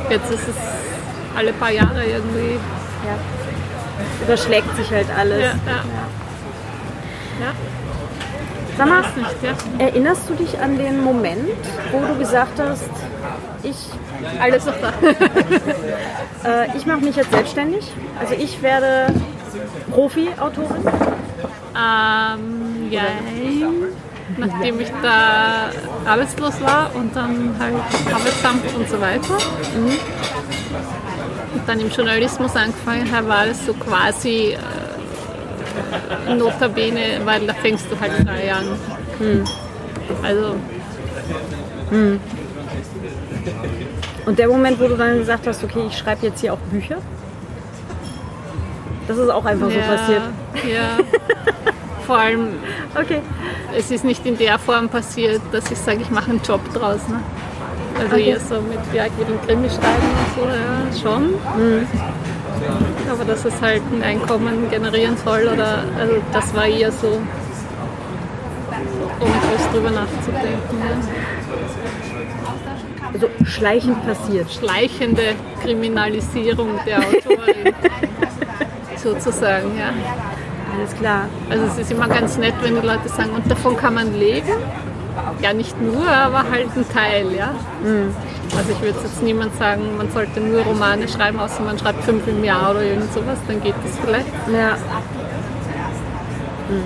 [SPEAKER 2] Jetzt ist es alle paar Jahre irgendwie.
[SPEAKER 1] ja. Überschlägt sich halt alles.
[SPEAKER 2] Ja, ja. ja
[SPEAKER 1] Sag mal, erinnerst du dich an den Moment, wo du gesagt hast, ich,
[SPEAKER 2] Alles noch da.
[SPEAKER 1] äh, ich mache mich jetzt selbstständig? Also ich werde Profi-Autorin?
[SPEAKER 2] ähm, ja. Nachdem ich da arbeitslos war und dann halt Arbeitsamt und so weiter. Und dann im Journalismus angefangen habe, war es so quasi äh, Notabene, weil da fängst du halt frei an. Also
[SPEAKER 1] Und der Moment, wo du dann gesagt hast, okay, ich schreibe jetzt hier auch Bücher? Das ist auch einfach so
[SPEAKER 2] ja,
[SPEAKER 1] passiert.
[SPEAKER 2] ja. Vor allem,
[SPEAKER 1] Okay.
[SPEAKER 2] es ist nicht in der Form passiert, dass ich sage, ich mache einen Job draus. Ne? Also
[SPEAKER 1] Okay.
[SPEAKER 2] eher so mit, ja, ich will einen Krimi schreiben und so, ja, schon.
[SPEAKER 1] Mhm.
[SPEAKER 2] Aber dass es halt ein Einkommen generieren soll, oder also das war eher so ohne großen drüber nachzudenken. Ja.
[SPEAKER 1] Also schleichend passiert.
[SPEAKER 2] Schleichende Kriminalisierung der Autorin. sozusagen, ja.
[SPEAKER 1] Alles klar.
[SPEAKER 2] Also es ist immer ganz nett, wenn die Leute sagen, und davon kann man leben. Ja, nicht nur, aber halt ein Teil, ja. Also ich würde jetzt niemand sagen, man sollte nur Romane schreiben, außer man schreibt fünf im Jahr oder irgend sowas, dann geht das vielleicht.
[SPEAKER 1] Ja. Hm.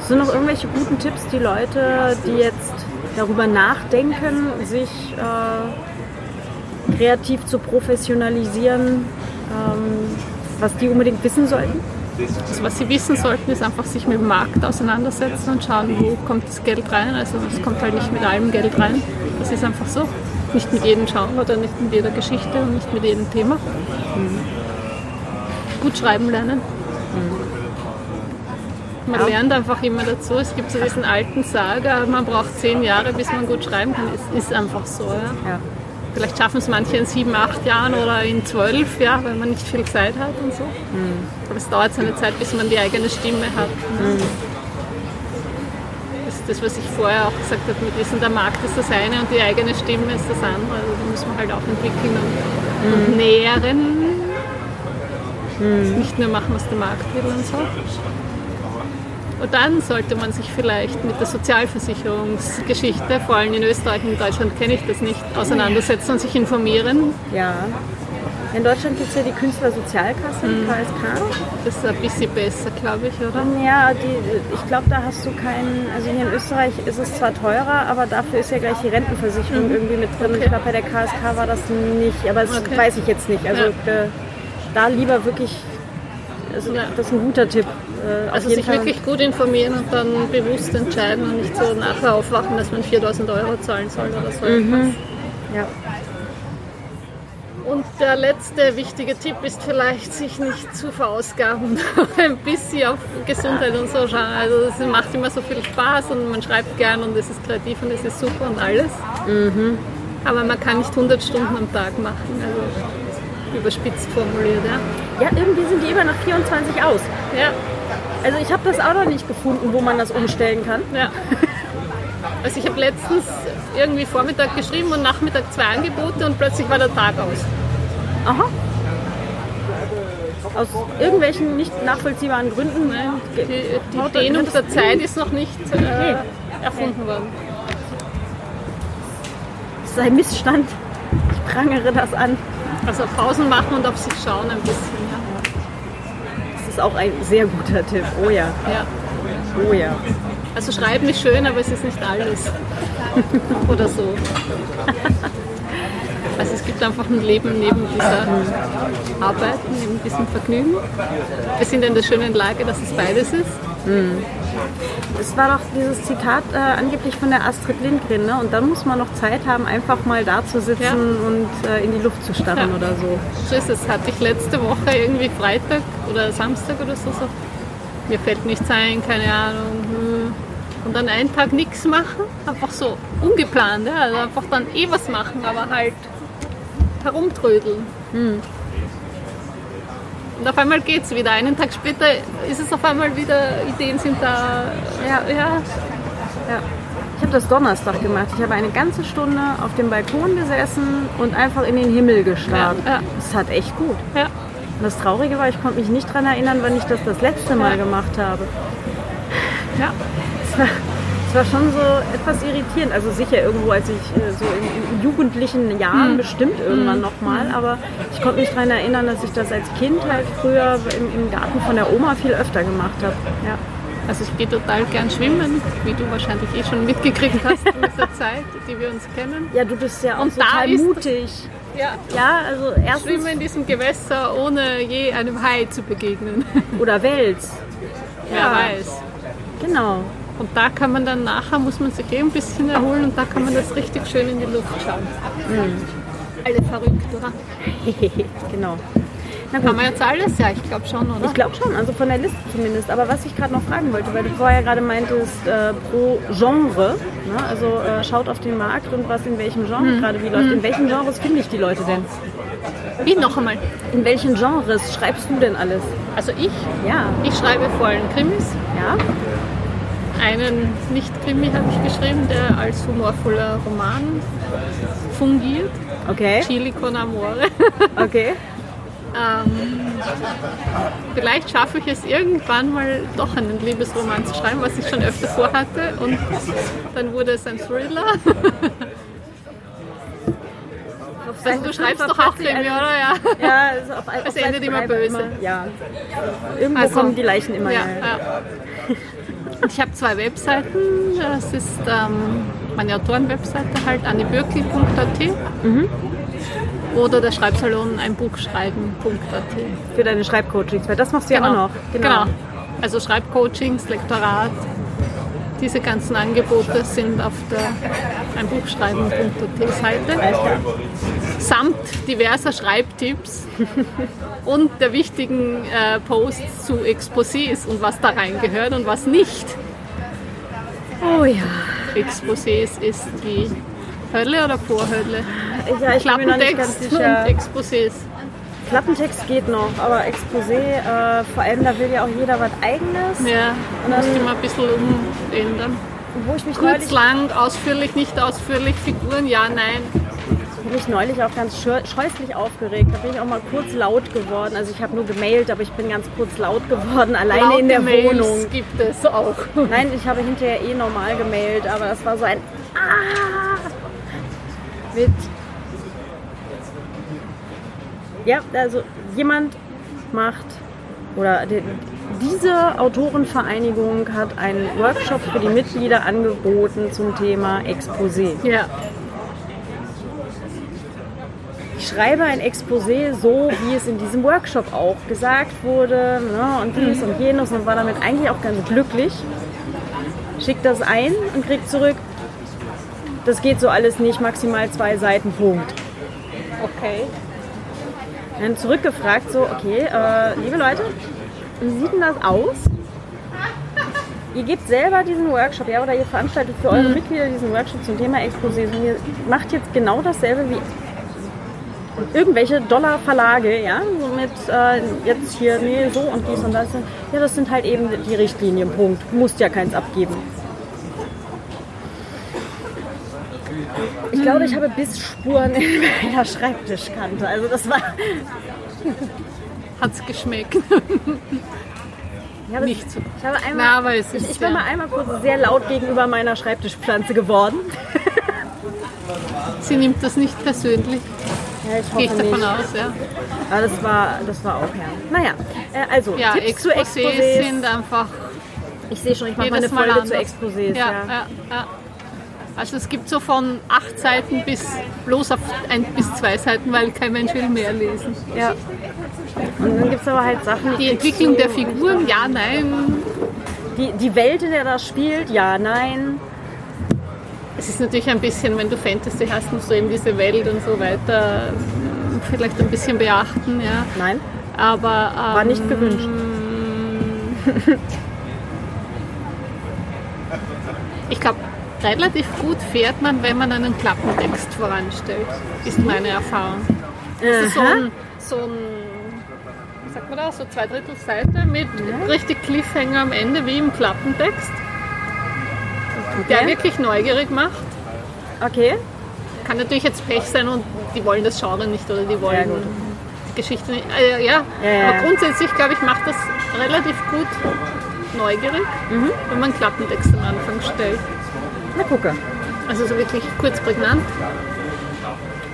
[SPEAKER 1] Sind noch irgendwelche guten Tipps, die Leute, die jetzt darüber nachdenken, sich äh, kreativ zu professionalisieren, ähm, was die unbedingt wissen sollten?
[SPEAKER 2] Also was sie wissen sollten, ist einfach sich mit dem Markt auseinandersetzen und schauen, wo kommt das Geld rein. Also es kommt halt nicht mit allem Geld rein. Das ist einfach so. Nicht mit jedem Genre oder nicht mit jeder Geschichte und nicht mit jedem Thema. Gut schreiben lernen. Man lernt einfach immer dazu. Es gibt so diesen alten Saga, man braucht zehn Jahre, bis man gut schreiben kann. Es ist einfach so. Ja.
[SPEAKER 1] Ja.
[SPEAKER 2] Vielleicht schaffen es manche in sieben, acht Jahren oder in zwölf, ja, weil man nicht viel Zeit hat und so. Aber es dauert seine Zeit, bis man die eigene Stimme hat. Das was ich vorher auch gesagt habe, mit diesem, der Markt ist das eine und die eigene Stimme ist das andere. Also da muss man halt auch entwickeln und, und nähren. Nicht nur machen, was der Markt will und so. Und dann sollte man sich vielleicht mit der Sozialversicherungsgeschichte, vor allem in Österreich, in Deutschland kenne ich das nicht, auseinandersetzen und sich informieren.
[SPEAKER 1] Ja. In Deutschland gibt es ja die Künstlersozialkasse, die KSK.
[SPEAKER 2] Das ist ein bisschen besser, glaube ich, oder?
[SPEAKER 1] Ja, die, ich glaube, da hast du keinen, also hier in Österreich ist es zwar teurer, aber dafür ist ja gleich die Rentenversicherung irgendwie mit drin. Ich glaube, bei der KSK war das nicht, aber das
[SPEAKER 2] Okay.
[SPEAKER 1] weiß ich jetzt nicht. Also
[SPEAKER 2] Ja.
[SPEAKER 1] da lieber wirklich, also
[SPEAKER 2] Ja.
[SPEAKER 1] das ist ein guter Tipp. Äh,
[SPEAKER 2] Also sich
[SPEAKER 1] Fall.
[SPEAKER 2] wirklich gut informieren und dann bewusst entscheiden und nicht so nachher aufwachen, dass man 4000 Euro zahlen soll oder so. etwas.
[SPEAKER 1] Ja.
[SPEAKER 2] Und der letzte wichtige Tipp ist vielleicht, sich nicht zu verausgaben, ein bisschen auf Gesundheit und so schauen. Also es macht immer so viel Spaß und man schreibt gern und es ist kreativ und es ist super und alles. Aber man kann nicht 100 Stunden am Tag machen, also überspitzt formuliert. Ja.
[SPEAKER 1] ja, irgendwie sind die immer nach 24 aus.
[SPEAKER 2] ja.
[SPEAKER 1] Also ich habe das auch noch nicht gefunden, wo man das umstellen kann.
[SPEAKER 2] Ja. Also ich habe letztens irgendwie Vormittag geschrieben und Nachmittag zwei Angebote und plötzlich war der Tag aus.
[SPEAKER 1] Aha. Aus irgendwelchen nicht nachvollziehbaren Gründen.
[SPEAKER 2] Nein,
[SPEAKER 1] ge-
[SPEAKER 2] die, die Dehnung der
[SPEAKER 1] das-
[SPEAKER 2] Zeit ist noch nicht äh, erfunden worden.
[SPEAKER 1] Es sei Missstand. Ich prangere das an.
[SPEAKER 2] Also Pausen machen und auf sich schauen ein bisschen.
[SPEAKER 1] Das ist auch ein sehr guter Tipp. Oh ja,
[SPEAKER 2] Ja. Ja.
[SPEAKER 1] oh ja.
[SPEAKER 2] Also schreiben ist schön, aber es ist nicht alles. Oder so. Also es gibt einfach ein Leben neben dieser Arbeit, neben diesem Vergnügen. Wir sind in der schönen Lage, dass es beides ist.
[SPEAKER 1] Es war doch dieses Zitat äh, angeblich von der Astrid Lindgren, ne? Und dann muss man noch Zeit haben, einfach mal da zu sitzen
[SPEAKER 2] Ja.
[SPEAKER 1] und äh, in die Luft zu starren
[SPEAKER 2] Ja.
[SPEAKER 1] oder so.
[SPEAKER 2] So ist es. Hatte ich letzte Woche irgendwie Freitag oder Samstag oder so. so. Mir fällt nichts ein, keine Ahnung. hm. Und dann einen Tag nichts machen, einfach so ungeplant. Ja? Also einfach dann eh was machen, aber halt herumtrödeln.
[SPEAKER 1] Hm.
[SPEAKER 2] Und auf einmal geht es wieder. Einen Tag später ist es auf einmal wieder, Ideen sind da.
[SPEAKER 1] Ja.
[SPEAKER 2] ja.
[SPEAKER 1] Ja. Ich habe das Donnerstag gemacht. Ich habe eine ganze Stunde auf dem Balkon gesessen und einfach in den Himmel gestarrt.
[SPEAKER 2] Ja, ja.
[SPEAKER 1] Das hat echt gut.
[SPEAKER 2] ja.
[SPEAKER 1] Und das Traurige war, ich konnte mich nicht daran erinnern, wann ich das das letzte Mal gemacht habe.
[SPEAKER 2] ja.
[SPEAKER 1] Es war, schon so etwas irritierend. Also sicher irgendwo, als ich äh, so in, in jugendlichen Jahren bestimmt irgendwann nochmal. Aber ich konnte mich daran erinnern, dass ich das als Kind halt früher im, im Garten von der Oma viel öfter gemacht habe. Ja.
[SPEAKER 2] Also ich gehe total gern schwimmen, wie du wahrscheinlich eh schon mitgekriegt hast in dieser Zeit, die wir uns kennen.
[SPEAKER 1] ja, du bist ja auch
[SPEAKER 2] Und da
[SPEAKER 1] total
[SPEAKER 2] ist-
[SPEAKER 1] mutig.
[SPEAKER 2] Ja,
[SPEAKER 1] Ja, also erstens
[SPEAKER 2] schwimme in diesem Gewässer, ohne je einem Hai zu begegnen.
[SPEAKER 1] oder Wels.
[SPEAKER 2] Wer weiß.
[SPEAKER 1] Genau.
[SPEAKER 2] Und da kann man dann nachher, muss man sich eh ein bisschen erholen und da kann man das richtig schön in die Luft schauen. Alle verrückt, oder?
[SPEAKER 1] genau. Na
[SPEAKER 2] Haben
[SPEAKER 1] gut.
[SPEAKER 2] wir jetzt alles? Ja, ich glaube schon, oder?
[SPEAKER 1] Ich glaube schon, also von der Liste zumindest. Aber was ich gerade noch fragen wollte, weil du vorher gerade meintest, äh, pro Genre, ne? also äh, schaut auf den Markt und was in welchem Genre gerade wie läuft. In welchen Genres finde ich die Leute denn?
[SPEAKER 2] Wie noch einmal?
[SPEAKER 1] In welchen Genres schreibst du denn alles?
[SPEAKER 2] Also ich,
[SPEAKER 1] Ja,
[SPEAKER 2] ich schreibe vor allem Krimis,
[SPEAKER 1] ja,
[SPEAKER 2] einen Nicht-Krimi habe ich geschrieben, der als humorvoller Roman fungiert.
[SPEAKER 1] Okay.
[SPEAKER 2] Chili con Amore.
[SPEAKER 1] Okay.
[SPEAKER 2] Ähm, vielleicht schaffe ich es irgendwann mal doch einen Liebesroman zu schreiben, was ich schon öfter vorhatte. Und dann wurde es ein Thriller. Also du schreibst doch auch Krimi, oder? Ja.
[SPEAKER 1] Ja, also auf,
[SPEAKER 2] Es endet immer böse.
[SPEAKER 1] ja. Irgendwo
[SPEAKER 2] Also,
[SPEAKER 1] kommen die Leichen immer
[SPEAKER 2] Ja, ja. Ich habe zwei Webseiten. Das ist ähm, meine Autorenwebseite halt annibürkli.at oder der Schreibsalon einbuchschreiben.at.
[SPEAKER 1] Für deine Schreibcoachings, weil das machst du ja auch noch.
[SPEAKER 2] genau. Also Schreibcoachings, Lektorat, diese ganzen Angebote sind auf der einbuchschreiben.at Seite. Samt diverser Schreibtipps und der wichtigen äh, Posts zu Exposés und was da reingehört und was nicht.
[SPEAKER 1] Oh ja.
[SPEAKER 2] Exposés ist die Hölle oder Vorhölle?
[SPEAKER 1] Ja, ich
[SPEAKER 2] Klappentext und Exposés.
[SPEAKER 1] Klappentext geht noch, aber Exposé, äh, vor allem da will ja auch jeder was Eigenes.
[SPEAKER 2] Ja,
[SPEAKER 1] Und
[SPEAKER 2] musst
[SPEAKER 1] dann-
[SPEAKER 2] du mal ein bisschen umändern.
[SPEAKER 1] Wo ich mich
[SPEAKER 2] Kurz, lang, ausführlich, nicht ausführlich, Figuren, ja, nein.
[SPEAKER 1] hab mich neulich auch ganz scheu- scheußlich aufgeregt. Da bin ich auch mal kurz laut geworden. Also ich habe nur gemailt, aber ich bin ganz kurz laut geworden, alleine
[SPEAKER 2] Laute
[SPEAKER 1] in der
[SPEAKER 2] Mails
[SPEAKER 1] Wohnung.
[SPEAKER 2] gibt es auch.
[SPEAKER 1] Nein, ich habe hinterher eh normal gemailt, aber das war so ein Ah! Mit. Ja, also jemand macht oder die, diese Autorenvereinigung hat einen Workshop für die Mitglieder angeboten zum Thema Exposé.
[SPEAKER 2] Ja,
[SPEAKER 1] Ich schreibe ein Exposé so, wie es in diesem Workshop auch gesagt wurde ne, und dies und jenes und war damit eigentlich auch ganz glücklich. Schickt das ein und kriegt zurück, das geht so alles nicht, maximal zwei Seiten, Punkt.
[SPEAKER 2] okay.
[SPEAKER 1] Dann zurückgefragt, so, okay, äh, liebe Leute, wie sieht denn das aus? Ihr gebt selber diesen Workshop, ja, oder ihr veranstaltet für eure Mitglieder diesen Workshop zum Thema Exposé. Und ihr macht jetzt genau dasselbe wie irgendwelche Dollar-Verlage, ja, so mit äh, jetzt hier, nee, so und dies und das. Ja, das sind halt eben die Richtlinien, Punkt. Musst ja keins abgeben. Ich glaube, ich habe Bissspuren in meiner Schreibtischkante. Also das war
[SPEAKER 2] Hat's geschmeckt?
[SPEAKER 1] Ich habe,
[SPEAKER 2] Nicht so.
[SPEAKER 1] Ich habe einmal,
[SPEAKER 2] Na, aber es ist
[SPEAKER 1] ich bin
[SPEAKER 2] ja-
[SPEAKER 1] mal einmal kurz sehr laut gegenüber meiner Schreibtischpflanze geworden.
[SPEAKER 2] Sie nimmt das nicht persönlich,
[SPEAKER 1] Ja, ich
[SPEAKER 2] gehe ich
[SPEAKER 1] hoffe
[SPEAKER 2] davon
[SPEAKER 1] nicht.
[SPEAKER 2] aus, ja.
[SPEAKER 1] Aber das war, das war auch ja. Naja, äh, also
[SPEAKER 2] Ja,
[SPEAKER 1] Tipps zu
[SPEAKER 2] Exposés
[SPEAKER 1] Exposés.
[SPEAKER 2] sind einfach
[SPEAKER 1] ich sehe schon, ich mache mal eine Folge zu
[SPEAKER 2] anders.
[SPEAKER 1] Exposés.
[SPEAKER 2] Ja,
[SPEAKER 1] ja,
[SPEAKER 2] ja. Also es gibt so von acht Seiten bis bloß auf ein bis zwei Seiten, weil kein Mensch will mehr lesen.
[SPEAKER 1] Ja. Und dann gibt es aber halt Sachen,
[SPEAKER 2] Die Entwicklung der Figuren, ja, nein.
[SPEAKER 1] Die, die Welt, in der das spielt, ja, nein.
[SPEAKER 2] Es ist natürlich ein bisschen, wenn du Fantasy hast, musst du eben diese Welt und so weiter ähm, vielleicht ein bisschen beachten, ja.
[SPEAKER 1] Nein,
[SPEAKER 2] Aber ähm,
[SPEAKER 1] war nicht gewünscht.
[SPEAKER 2] Ich glaube, relativ gut fährt man, wenn man einen Klappentext voranstellt, ist meine Erfahrung. Das ist so ein, so ein, wie sagt man da, so zwei Drittel Seite mit richtig Cliffhanger am Ende, wie im Klappentext, der
[SPEAKER 1] Okay.
[SPEAKER 2] wirklich neugierig macht.
[SPEAKER 1] Okay.
[SPEAKER 2] Kann natürlich jetzt Pech sein und die wollen das Genre nicht oder die wollen
[SPEAKER 1] Ja,
[SPEAKER 2] die Geschichte nicht. Äh, ja,
[SPEAKER 1] Ja, ja.
[SPEAKER 2] aber grundsätzlich glaube ich, macht das relativ gut neugierig,
[SPEAKER 1] Mhm.
[SPEAKER 2] wenn man Klappentext am Anfang stellt.
[SPEAKER 1] Na gucke.
[SPEAKER 2] Also so wirklich kurz prägnant.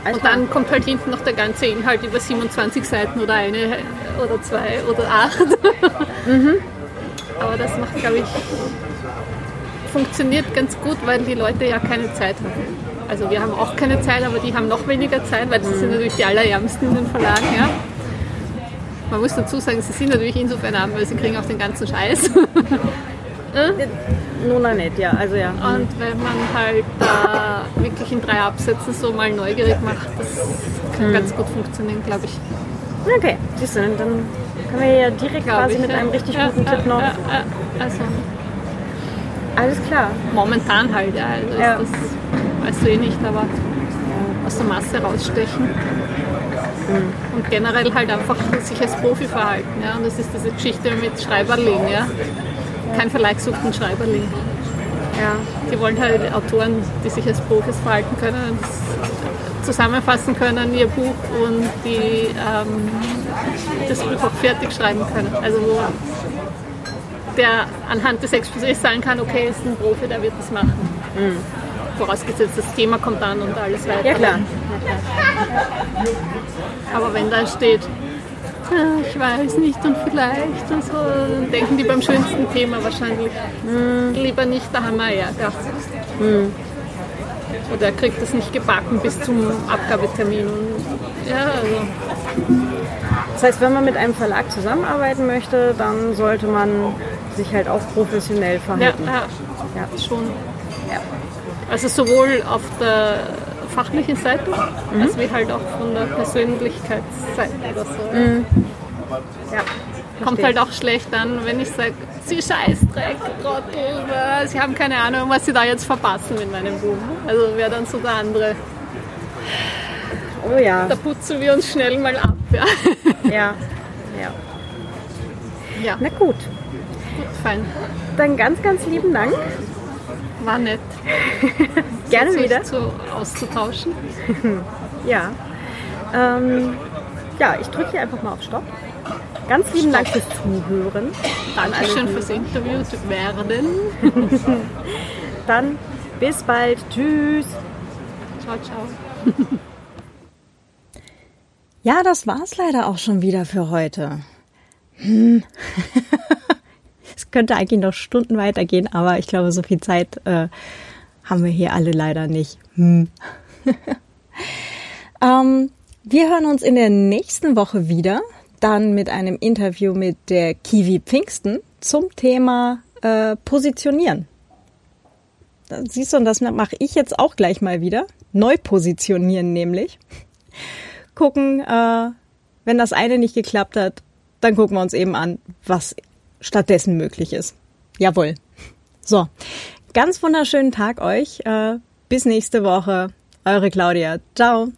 [SPEAKER 1] Alles
[SPEAKER 2] Und dann kommt halt hinten noch der ganze Inhalt über 27 Seiten oder eine oder zwei oder acht.
[SPEAKER 1] Mhm.
[SPEAKER 2] Aber das macht, glaube ich, funktioniert ganz gut, weil die Leute ja keine Zeit haben. Also wir haben auch keine Zeit, aber die haben noch weniger Zeit, weil das
[SPEAKER 1] Mhm.
[SPEAKER 2] sind natürlich die Allerärmsten in den Verlagen. Ja. Man muss dazu sagen, sie sind natürlich insofern arm, weil sie kriegen auch den ganzen Scheiß.
[SPEAKER 1] Nona nicht, ja, also ja.
[SPEAKER 2] Und wenn man halt da wirklich in drei Absätzen so mal neugierig macht, das
[SPEAKER 1] Mhm.
[SPEAKER 2] kann ganz gut funktionieren, glaube ich.
[SPEAKER 1] Okay, siehst du, dann können wir ja direkt
[SPEAKER 2] Glaub
[SPEAKER 1] quasi
[SPEAKER 2] ich,
[SPEAKER 1] mit
[SPEAKER 2] ja.
[SPEAKER 1] einem richtig
[SPEAKER 2] ja,
[SPEAKER 1] guten
[SPEAKER 2] ja,
[SPEAKER 1] Tipp noch.
[SPEAKER 2] Also
[SPEAKER 1] Alles klar.
[SPEAKER 2] momentan halt, ja. Also
[SPEAKER 1] Ja.
[SPEAKER 2] das weißt du eh nicht, aber aus der Masse rausstechen.
[SPEAKER 1] Mhm.
[SPEAKER 2] Und generell halt einfach sich als Profi verhalten. Ja. Und das ist diese Geschichte mit Schreiberling. Ja. Kein Verlag sucht einen Schreiberling.
[SPEAKER 1] Ja.
[SPEAKER 2] Die wollen halt Autoren, die sich als Profis verhalten können, zusammenfassen können, ihr Buch und die ähm, das Buch auch fertig schreiben können. Also wo der anhand des Exposés sagen kann, okay, ist ein Profi, der wird das machen. Mhm. Vorausgesetzt, das Thema kommt an und alles weiter.
[SPEAKER 1] Ja klar.
[SPEAKER 2] Aber wenn da steht, ich weiß nicht und vielleicht und so, dann denken die beim schönsten Thema wahrscheinlich mm. lieber nicht, da haben wir ja. ja. Mm. Oder er kriegt das nicht gebacken bis zum Abgabetermin. Ja, also.
[SPEAKER 1] Das heißt, wenn man mit einem Verlag zusammenarbeiten möchte, dann sollte man sich halt auch professionell verhalten.
[SPEAKER 2] Ja, ja, ja. schon. Ja. Also sowohl auf der fachlichen Seite, mhm. als wie halt auch von der Persönlichkeitsseite oder so. Mhm. Ja. Kommt halt auch schlecht an, wenn ich sage, Sie Scheißdreck, Trottel, Sie haben keine Ahnung, was Sie da jetzt verpassen in meinem Buch. Also wäre dann so der andere.
[SPEAKER 1] Oh ja.
[SPEAKER 2] Da putzen wir uns schnell mal ab. Ja.
[SPEAKER 1] Ja. ja. ja. Na gut.
[SPEAKER 2] Gut, fein.
[SPEAKER 1] Dann ganz, ganz lieben Dank.
[SPEAKER 2] War nett.
[SPEAKER 1] Gerne wieder.
[SPEAKER 2] So auszutauschen.
[SPEAKER 1] ja. Ähm, ja, ich drücke hier einfach mal auf Stopp. Ganz lieben Stopp. Dank fürs Zuhören.
[SPEAKER 2] Dankeschön fürs interviewt werden.
[SPEAKER 1] Dann bis bald. Tschüss.
[SPEAKER 2] Ciao, ciao.
[SPEAKER 1] Ja, das war's leider auch schon wieder für heute. Hm. Könnte eigentlich noch Stunden weitergehen, aber ich glaube, so viel Zeit äh, haben wir hier alle leider nicht. Hm. ähm, wir hören uns in der nächsten Woche wieder, dann mit einem Interview mit der Kiwi Pfingsten zum Thema äh, Positionieren. Siehst du, und das mache ich jetzt auch gleich mal wieder. Neu positionieren nämlich gucken, äh, wenn das eine nicht geklappt hat, dann gucken wir uns eben an, was stattdessen möglich ist. Jawohl. So, ganz wunderschönen Tag euch. Äh, bis nächste Woche. Eure Claudia. Ciao.